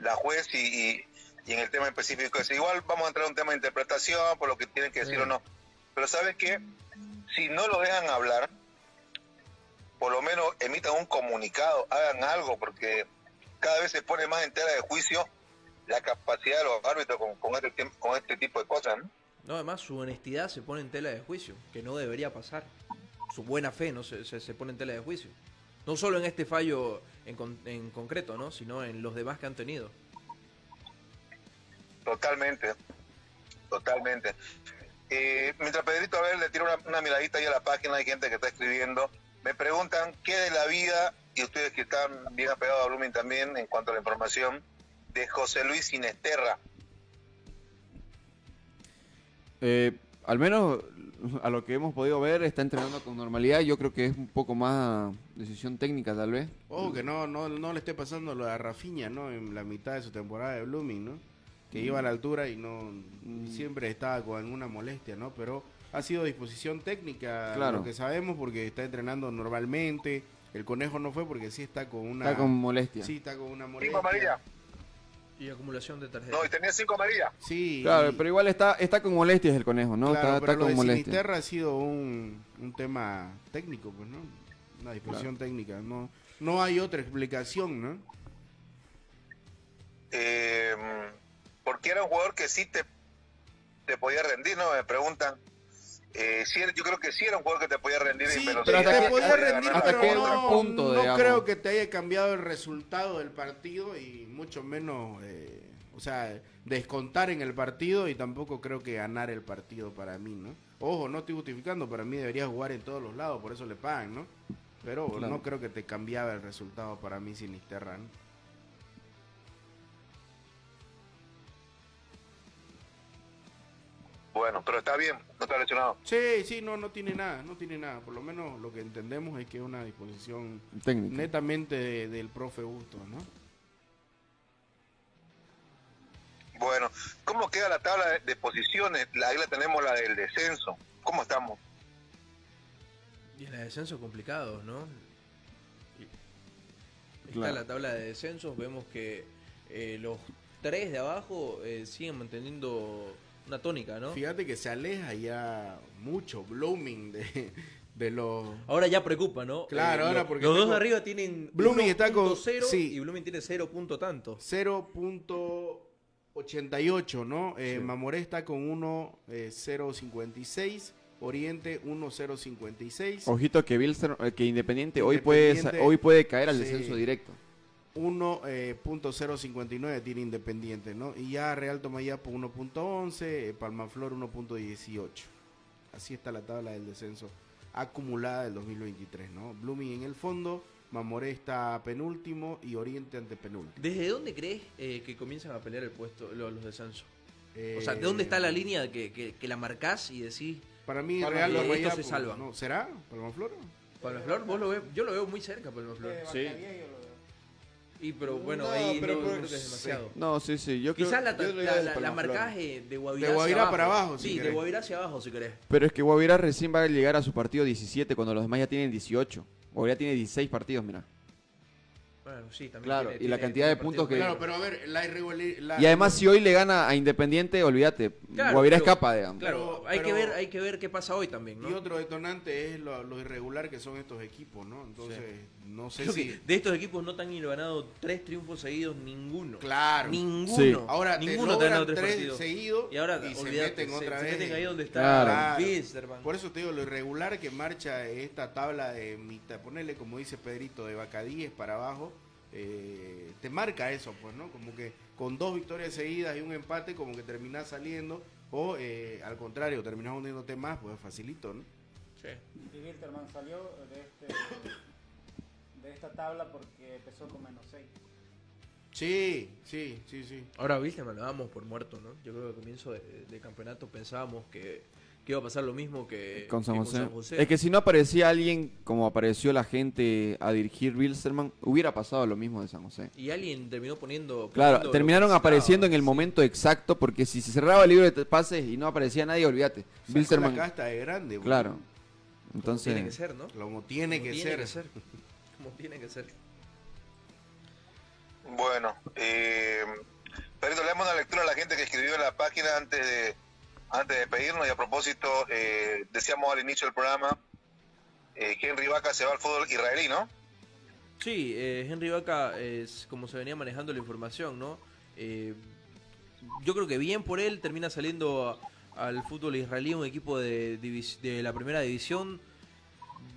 Speaker 3: la juez y, y, y en el tema específico es igual vamos a entrar a un tema de interpretación por lo que tienen que decir
Speaker 1: Sí.
Speaker 3: o no, pero sabes qué, si no lo dejan hablar, por lo menos emitan un comunicado, hagan algo, porque cada vez se pone más en tela de juicio la capacidad de los árbitros con, con este, con este tipo de cosas. ¿no?
Speaker 1: No, además su honestidad se pone en tela de juicio, que no debería pasar. Su buena fe no se, se, se pone en tela de juicio. No solo en este fallo en, con- en concreto, ¿no? Sino en los demás que han tenido.
Speaker 3: Totalmente, totalmente. Eh, mientras Pedrito a ver le tiro una, una miradita ahí a la página, hay gente que está escribiendo. Me preguntan qué de la vida, y ustedes que están bien apegados a Blooming también en cuanto a la información, de José Luis Sinesterra.
Speaker 2: Eh, al menos a lo que hemos podido ver, está entrenando con normalidad. Yo creo que es un poco más decisión técnica, tal vez.
Speaker 6: Ojo que no, no, no le esté pasando lo de Rafiña, ¿no? En la mitad de su temporada de Blooming, ¿no? Que iba a la altura y no y siempre estaba con alguna molestia, ¿no? Pero ha sido disposición técnica,
Speaker 2: Claro.
Speaker 6: lo que sabemos, porque está entrenando normalmente. El conejo no fue porque sí está con una...
Speaker 2: Está con molestia.
Speaker 6: Sí, está con una molestia.
Speaker 3: amarillas.
Speaker 1: Y acumulación de tarjetas.
Speaker 3: No, y tenía cinco amarillas.
Speaker 6: Sí.
Speaker 2: Claro,
Speaker 6: y-
Speaker 2: pero igual está, está con molestias el conejo, ¿no?
Speaker 6: Claro,
Speaker 2: está
Speaker 6: pero
Speaker 2: está
Speaker 6: lo
Speaker 2: con
Speaker 6: de
Speaker 2: molestias.
Speaker 6: Sinisterra ha sido un, un tema técnico, pues, ¿no? Una disposición técnica. No, no hay otra explicación, ¿no?
Speaker 3: Eh, porque era un jugador que sí te, te podía rendir, ¿no? Me preguntan. Eh, sí, yo creo que sí era un jugador que te podía rendir en
Speaker 6: Sí,
Speaker 3: velocidad.
Speaker 2: pero
Speaker 6: te podía rendir, pero no,
Speaker 2: punto,
Speaker 6: no
Speaker 2: digamos.
Speaker 6: creo que te haya cambiado el resultado del partido y mucho menos, eh, o sea, descontar en el partido y tampoco creo que ganar el partido para mí, ¿no? Ojo, no estoy justificando, para mí debería jugar en todos los lados, por eso le pagan, ¿no? Pero
Speaker 2: Claro.
Speaker 6: no creo que te cambiaba el resultado para mí Sinisterra, ¿no?
Speaker 3: Bueno, pero está bien, no está lesionado.
Speaker 6: Sí, sí, no, no tiene nada, no tiene nada. Por lo menos lo que entendemos es que es una disposición
Speaker 2: Técnica.
Speaker 6: netamente de- del profe Bustos, ¿no?
Speaker 3: Bueno, ¿cómo queda la tabla de, de posiciones? La, ahí la tenemos, la del descenso. ¿Cómo estamos?
Speaker 1: Y en el descenso complicado, ¿no? Está la tabla de descensos, vemos que eh, los tres de abajo eh, siguen manteniendo una tónica, ¿no?
Speaker 6: Fíjate que se aleja ya mucho Blooming de, de los...
Speaker 1: Ahora ya preocupa, ¿no?
Speaker 6: Claro,
Speaker 1: Eh,
Speaker 6: ahora
Speaker 1: lo-
Speaker 6: porque
Speaker 1: los dos de
Speaker 6: con-
Speaker 1: arriba tienen
Speaker 6: Blooming está con-
Speaker 1: 1.0
Speaker 6: sí.
Speaker 1: y Blooming tiene 0 punto tanto.
Speaker 6: 0.88, ¿no? Eh,
Speaker 2: Sí.
Speaker 6: Mamoré está con 1.056, Oriente 1.056,
Speaker 2: Ojito que Bilster- eh, que Independiente, hoy puede hoy puede caer al
Speaker 6: sí.
Speaker 2: descenso directo.
Speaker 6: 1.059 tiene Independiente, ¿no? Y ya Real Tomayapo 1.11, eh, Palmaflor 1.18. Así está la tabla del descenso acumulada del 2023, ¿no? Blooming en el fondo, Mamoré está penúltimo y Oriente antepenúltimo.
Speaker 1: ¿Desde dónde crees eh, que comienzan a pelear el puesto, lo- los, descensos?
Speaker 6: Eh,
Speaker 1: O sea, ¿de dónde está la línea que, que, que la marcás y decís,
Speaker 6: Para mí
Speaker 1: Palma
Speaker 6: Real Tomayapo,
Speaker 1: esto se salva?
Speaker 6: ¿no? ¿Será? ¿Palmaflor?
Speaker 1: Pablo Flor? ¿Vos lo ves? Yo lo veo muy cerca, Pablo Flor.
Speaker 8: Eh,
Speaker 2: Sí.
Speaker 1: Y pero bueno,
Speaker 2: No,
Speaker 1: ahí
Speaker 2: pero
Speaker 1: no,
Speaker 2: por-
Speaker 1: creo que es demasiado.
Speaker 2: No, sí, sí, yo creo
Speaker 1: Quizás la,
Speaker 2: yo
Speaker 1: la, la, marcaje de Guavirá,
Speaker 6: De Guavirá
Speaker 1: hacia
Speaker 6: para abajo, si
Speaker 1: sí, de. Guavirá hacia abajo, si querés.
Speaker 2: Pero es que Guavirá recién va a llegar a su partido 17 cuando los demás ya tienen 18. Guavirá tiene 16 partidos, mira.
Speaker 1: Bueno, sí, también
Speaker 2: Claro,
Speaker 1: tiene-
Speaker 2: y la
Speaker 1: tiene-
Speaker 2: cantidad de puntos que-
Speaker 6: Claro, pero a ver, la irregularidad...
Speaker 2: Y además si hoy le gana a Independiente, olvídate,
Speaker 1: Claro,
Speaker 2: Guavirá
Speaker 1: pero-
Speaker 2: escapa, digamos.
Speaker 1: Claro,
Speaker 6: Pero-
Speaker 1: hay, que ver, hay que ver qué pasa hoy también, ¿no?
Speaker 6: Y otro detonante es lo, lo irregular que son estos equipos, ¿no? Entonces, no sé
Speaker 1: Creo
Speaker 6: si...
Speaker 1: que de estos equipos no te han ganado tres triunfos seguidos, ninguno.
Speaker 6: Claro.
Speaker 1: Ninguno.
Speaker 2: Sí.
Speaker 6: Ahora
Speaker 1: ninguno
Speaker 6: te
Speaker 1: te ha ganado
Speaker 6: logran
Speaker 1: tres,
Speaker 6: tres
Speaker 1: partidos.
Speaker 6: seguidos
Speaker 1: y ahora
Speaker 6: y se
Speaker 1: olvídate,
Speaker 6: meten otra
Speaker 1: se
Speaker 6: vez
Speaker 1: meten
Speaker 6: en-
Speaker 1: ahí donde está
Speaker 2: Claro.
Speaker 6: Por eso te digo, lo irregular que marcha esta tabla de mitad, ponerle como dice Pedrito, de Bacadíes para abajo, eh, te marca eso, pues, ¿no? Como que con dos victorias seguidas y un empate, como que terminás saliendo, o eh, al contrario, terminás hundiéndote más, pues facilito, ¿no?
Speaker 1: Sí.
Speaker 8: Y Wilterman salió de, este, de esta tabla porque empezó con menos 6.
Speaker 6: Sí, sí, sí, sí.
Speaker 1: Ahora Wilstermann lo dábamos por muerto, ¿no? Yo creo que al comienzo de, de campeonato pensábamos que, que iba a pasar lo mismo que
Speaker 2: con San
Speaker 1: que
Speaker 2: José. Es que si no aparecía alguien como apareció la gente a dirigir Wilstermann, hubiera pasado lo mismo de San José.
Speaker 1: Y alguien terminó poniendo...
Speaker 2: Claro,
Speaker 1: poniendo
Speaker 2: terminaron apareciendo en el momento exacto, porque si se cerraba el libro de pases y no aparecía nadie, olvídate. Wilstermann,
Speaker 6: la casta de grande,
Speaker 2: claro. Entonces,
Speaker 1: tiene que ser, ¿no?
Speaker 6: Como tiene
Speaker 1: Como
Speaker 6: que
Speaker 1: tiene
Speaker 6: ser.
Speaker 1: que ser. Como tiene que ser.
Speaker 3: Bueno, eh, Perito, le damos una lectura a la gente que escribió en la página antes de, antes de pedirnos y a propósito, eh, decíamos al inicio del programa, eh, Henry Vaca se va al fútbol israelí, ¿no?
Speaker 1: Sí, eh, Henry Vaca, es como se venía manejando la información, ¿no? Eh, yo creo que bien por él, termina saliendo a- al fútbol israelí, un equipo de, de la primera división.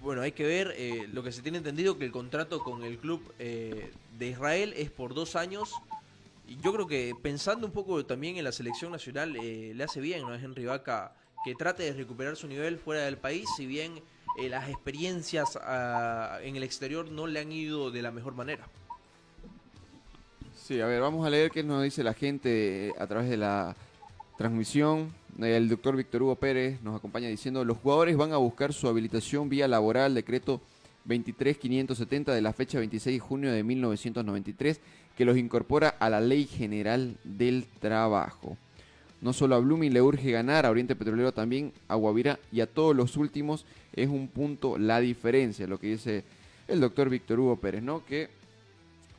Speaker 1: Bueno, hay que ver eh, lo que se tiene entendido que el contrato con el club eh, de Israel es por dos años. Y yo creo que pensando un poco también en la selección nacional, eh, le hace bien ¿no? a Henry Vaca que trate de recuperar su nivel fuera del país, si bien eh, las experiencias ah, en el exterior no le han ido de la mejor manera.
Speaker 2: Sí, a ver, vamos a leer qué nos dice la gente a través de la transmisión. El doctor Víctor Hugo Pérez nos acompaña diciendo, los jugadores van a buscar su habilitación vía laboral, decreto 23570 de la fecha 26 de junio de 1993, que los incorpora a la Ley General del Trabajo. No solo a Blooming le urge ganar, a Oriente Petrolero también, a Guavirá y a todos los últimos es un punto la diferencia, lo que dice el doctor Víctor Hugo Pérez, ¿no? Que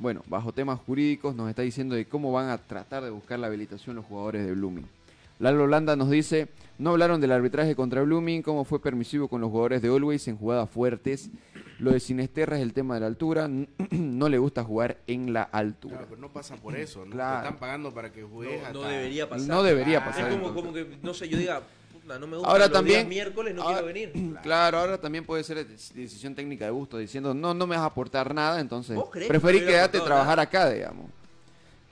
Speaker 2: bueno, bajo temas jurídicos nos está diciendo de cómo van a tratar de buscar la habilitación los jugadores de Blooming. Lalo Holanda nos dice, no hablaron del arbitraje contra Blooming, cómo fue permisivo con los jugadores de Always en jugadas fuertes. Lo de Sinesterra es el tema de la altura, no le gusta jugar en la altura.
Speaker 6: Claro, pero no pasa por eso, ¿no?
Speaker 2: Claro.
Speaker 6: Te están pagando para que juegues
Speaker 1: No, no
Speaker 6: hasta-
Speaker 1: debería pasar.
Speaker 2: No debería
Speaker 1: Es
Speaker 2: pasar.
Speaker 1: como,
Speaker 2: entonces.
Speaker 1: como que, no sé, yo diga, puta, no me gusta
Speaker 2: Ahora
Speaker 1: los
Speaker 2: también-
Speaker 1: días miércoles, no
Speaker 2: ahora-
Speaker 1: quiero venir.
Speaker 2: Claro, ahora también puede ser de- decisión técnica de gusto, diciendo, no, no me vas a aportar nada, entonces
Speaker 1: ¿Vos creés que
Speaker 2: preferí quedarte a trabajar acá, digamos.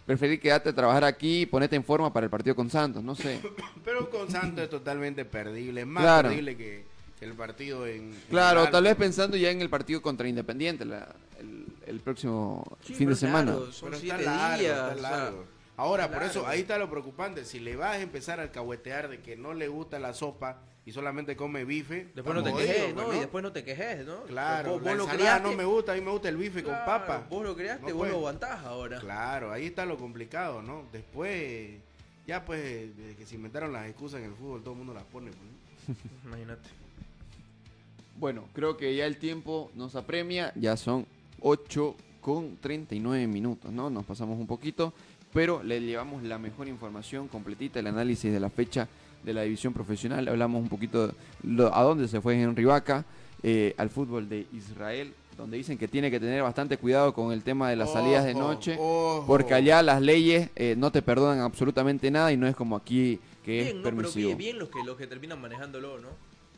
Speaker 2: Preferí quedarte a trabajar aquí y ponerte en forma para el partido con Santos, no sé.
Speaker 6: Pero con Santos es totalmente perdible, es más
Speaker 2: Claro.
Speaker 6: perdible que, que el partido en...
Speaker 2: Claro, tal vez pensando ya en el partido contra Independiente la- el, el próximo
Speaker 1: Sí,
Speaker 2: fin
Speaker 1: pero
Speaker 2: de semana.
Speaker 1: son
Speaker 6: Pero
Speaker 1: siete
Speaker 6: está largo,
Speaker 1: días.
Speaker 6: está
Speaker 1: o sea,
Speaker 6: Ahora, por eso, ahí está lo preocupante. Si le vas a empezar a alcahuetear de que no le gusta la sopa y solamente come bife,
Speaker 1: Después no te quejes, ¿no?
Speaker 6: pues,
Speaker 1: Y después no te quejes, ¿no?
Speaker 6: Claro,
Speaker 1: vos,
Speaker 6: la
Speaker 1: vos lo creaste.
Speaker 6: no me gusta, a mí me gusta el bife con papa.
Speaker 1: Vos lo creaste,
Speaker 6: No
Speaker 1: vos lo aguantás ahora.
Speaker 6: Claro, ahí está lo complicado, ¿no? Después, ya pues, desde que se inventaron las excusas en el fútbol, todo el mundo las pone. pues, ¿no?
Speaker 1: Imagínate.
Speaker 2: Bueno, creo que ya el tiempo nos apremia, ya son 8 con 39 minutos, ¿no? Nos pasamos un poquito, pero le llevamos la mejor información completita, el análisis de la fecha de la división profesional, hablamos un poquito de lo- a dónde se fue Henry Vaca, eh, al fútbol de Israel, donde dicen que tiene que tener bastante cuidado con el tema de las salidas de noche,
Speaker 6: ojo.
Speaker 2: porque allá las leyes eh, no te perdonan absolutamente nada y no es como aquí que
Speaker 1: Bien,
Speaker 2: es
Speaker 1: no, pero
Speaker 2: permisivo.
Speaker 1: bien, bien los que los que terminan manejándolo, ¿no?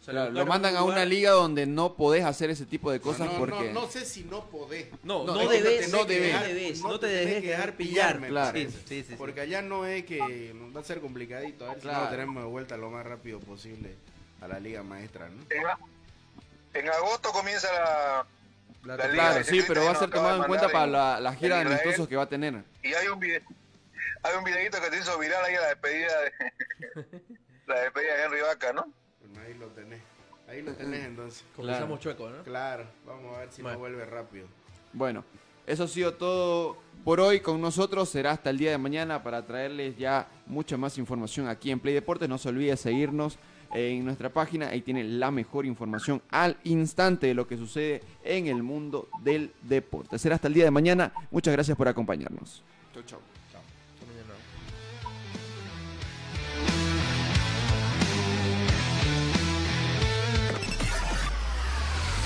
Speaker 1: Sea,
Speaker 2: Claro, lo mandan a una liga donde no podés hacer ese tipo de cosas
Speaker 6: no, no,
Speaker 2: porque...
Speaker 6: no, sé si no podés.
Speaker 1: No,
Speaker 2: No,
Speaker 1: no,
Speaker 2: es que
Speaker 1: debes,
Speaker 2: no
Speaker 1: no
Speaker 2: debes.
Speaker 1: debes, no, te
Speaker 6: te
Speaker 1: dejes
Speaker 6: tenés que
Speaker 1: dejar
Speaker 6: dejar
Speaker 1: pillar.
Speaker 6: pillarme,
Speaker 2: claro.
Speaker 1: Sí, sí, sí, sí.
Speaker 6: Porque allá no es que va a ser complicadito, a ver si
Speaker 2: Claro.
Speaker 6: no lo tenemos de vuelta lo más rápido posible a la liga maestra, ¿no?
Speaker 3: En, agosto comienza la,
Speaker 1: La-
Speaker 3: la liga
Speaker 2: Claro, sí, pero va a ser tomado en cuenta para la, la gira de amistosos que va a tener.
Speaker 3: Y hay un video, hay un videito que te hizo viral ahí a la despedida de la despedida de Henry Vaca, ¿no?
Speaker 6: Bueno, ahí lo tenés. Ahí lo tenés entonces.
Speaker 1: Comenzamos chueco, ¿no?
Speaker 6: Claro, vamos a ver si
Speaker 1: Bueno.
Speaker 6: no vuelve rápido.
Speaker 2: Bueno, eso ha sido todo por hoy con nosotros. Será hasta el día de mañana para traerles ya mucha más información aquí en Play Deportes. No se olvide seguirnos en nuestra página. Ahí tiene la mejor información al instante de lo que sucede en el mundo del deporte. Será hasta el día de mañana. Muchas gracias por acompañarnos. Chau, chau.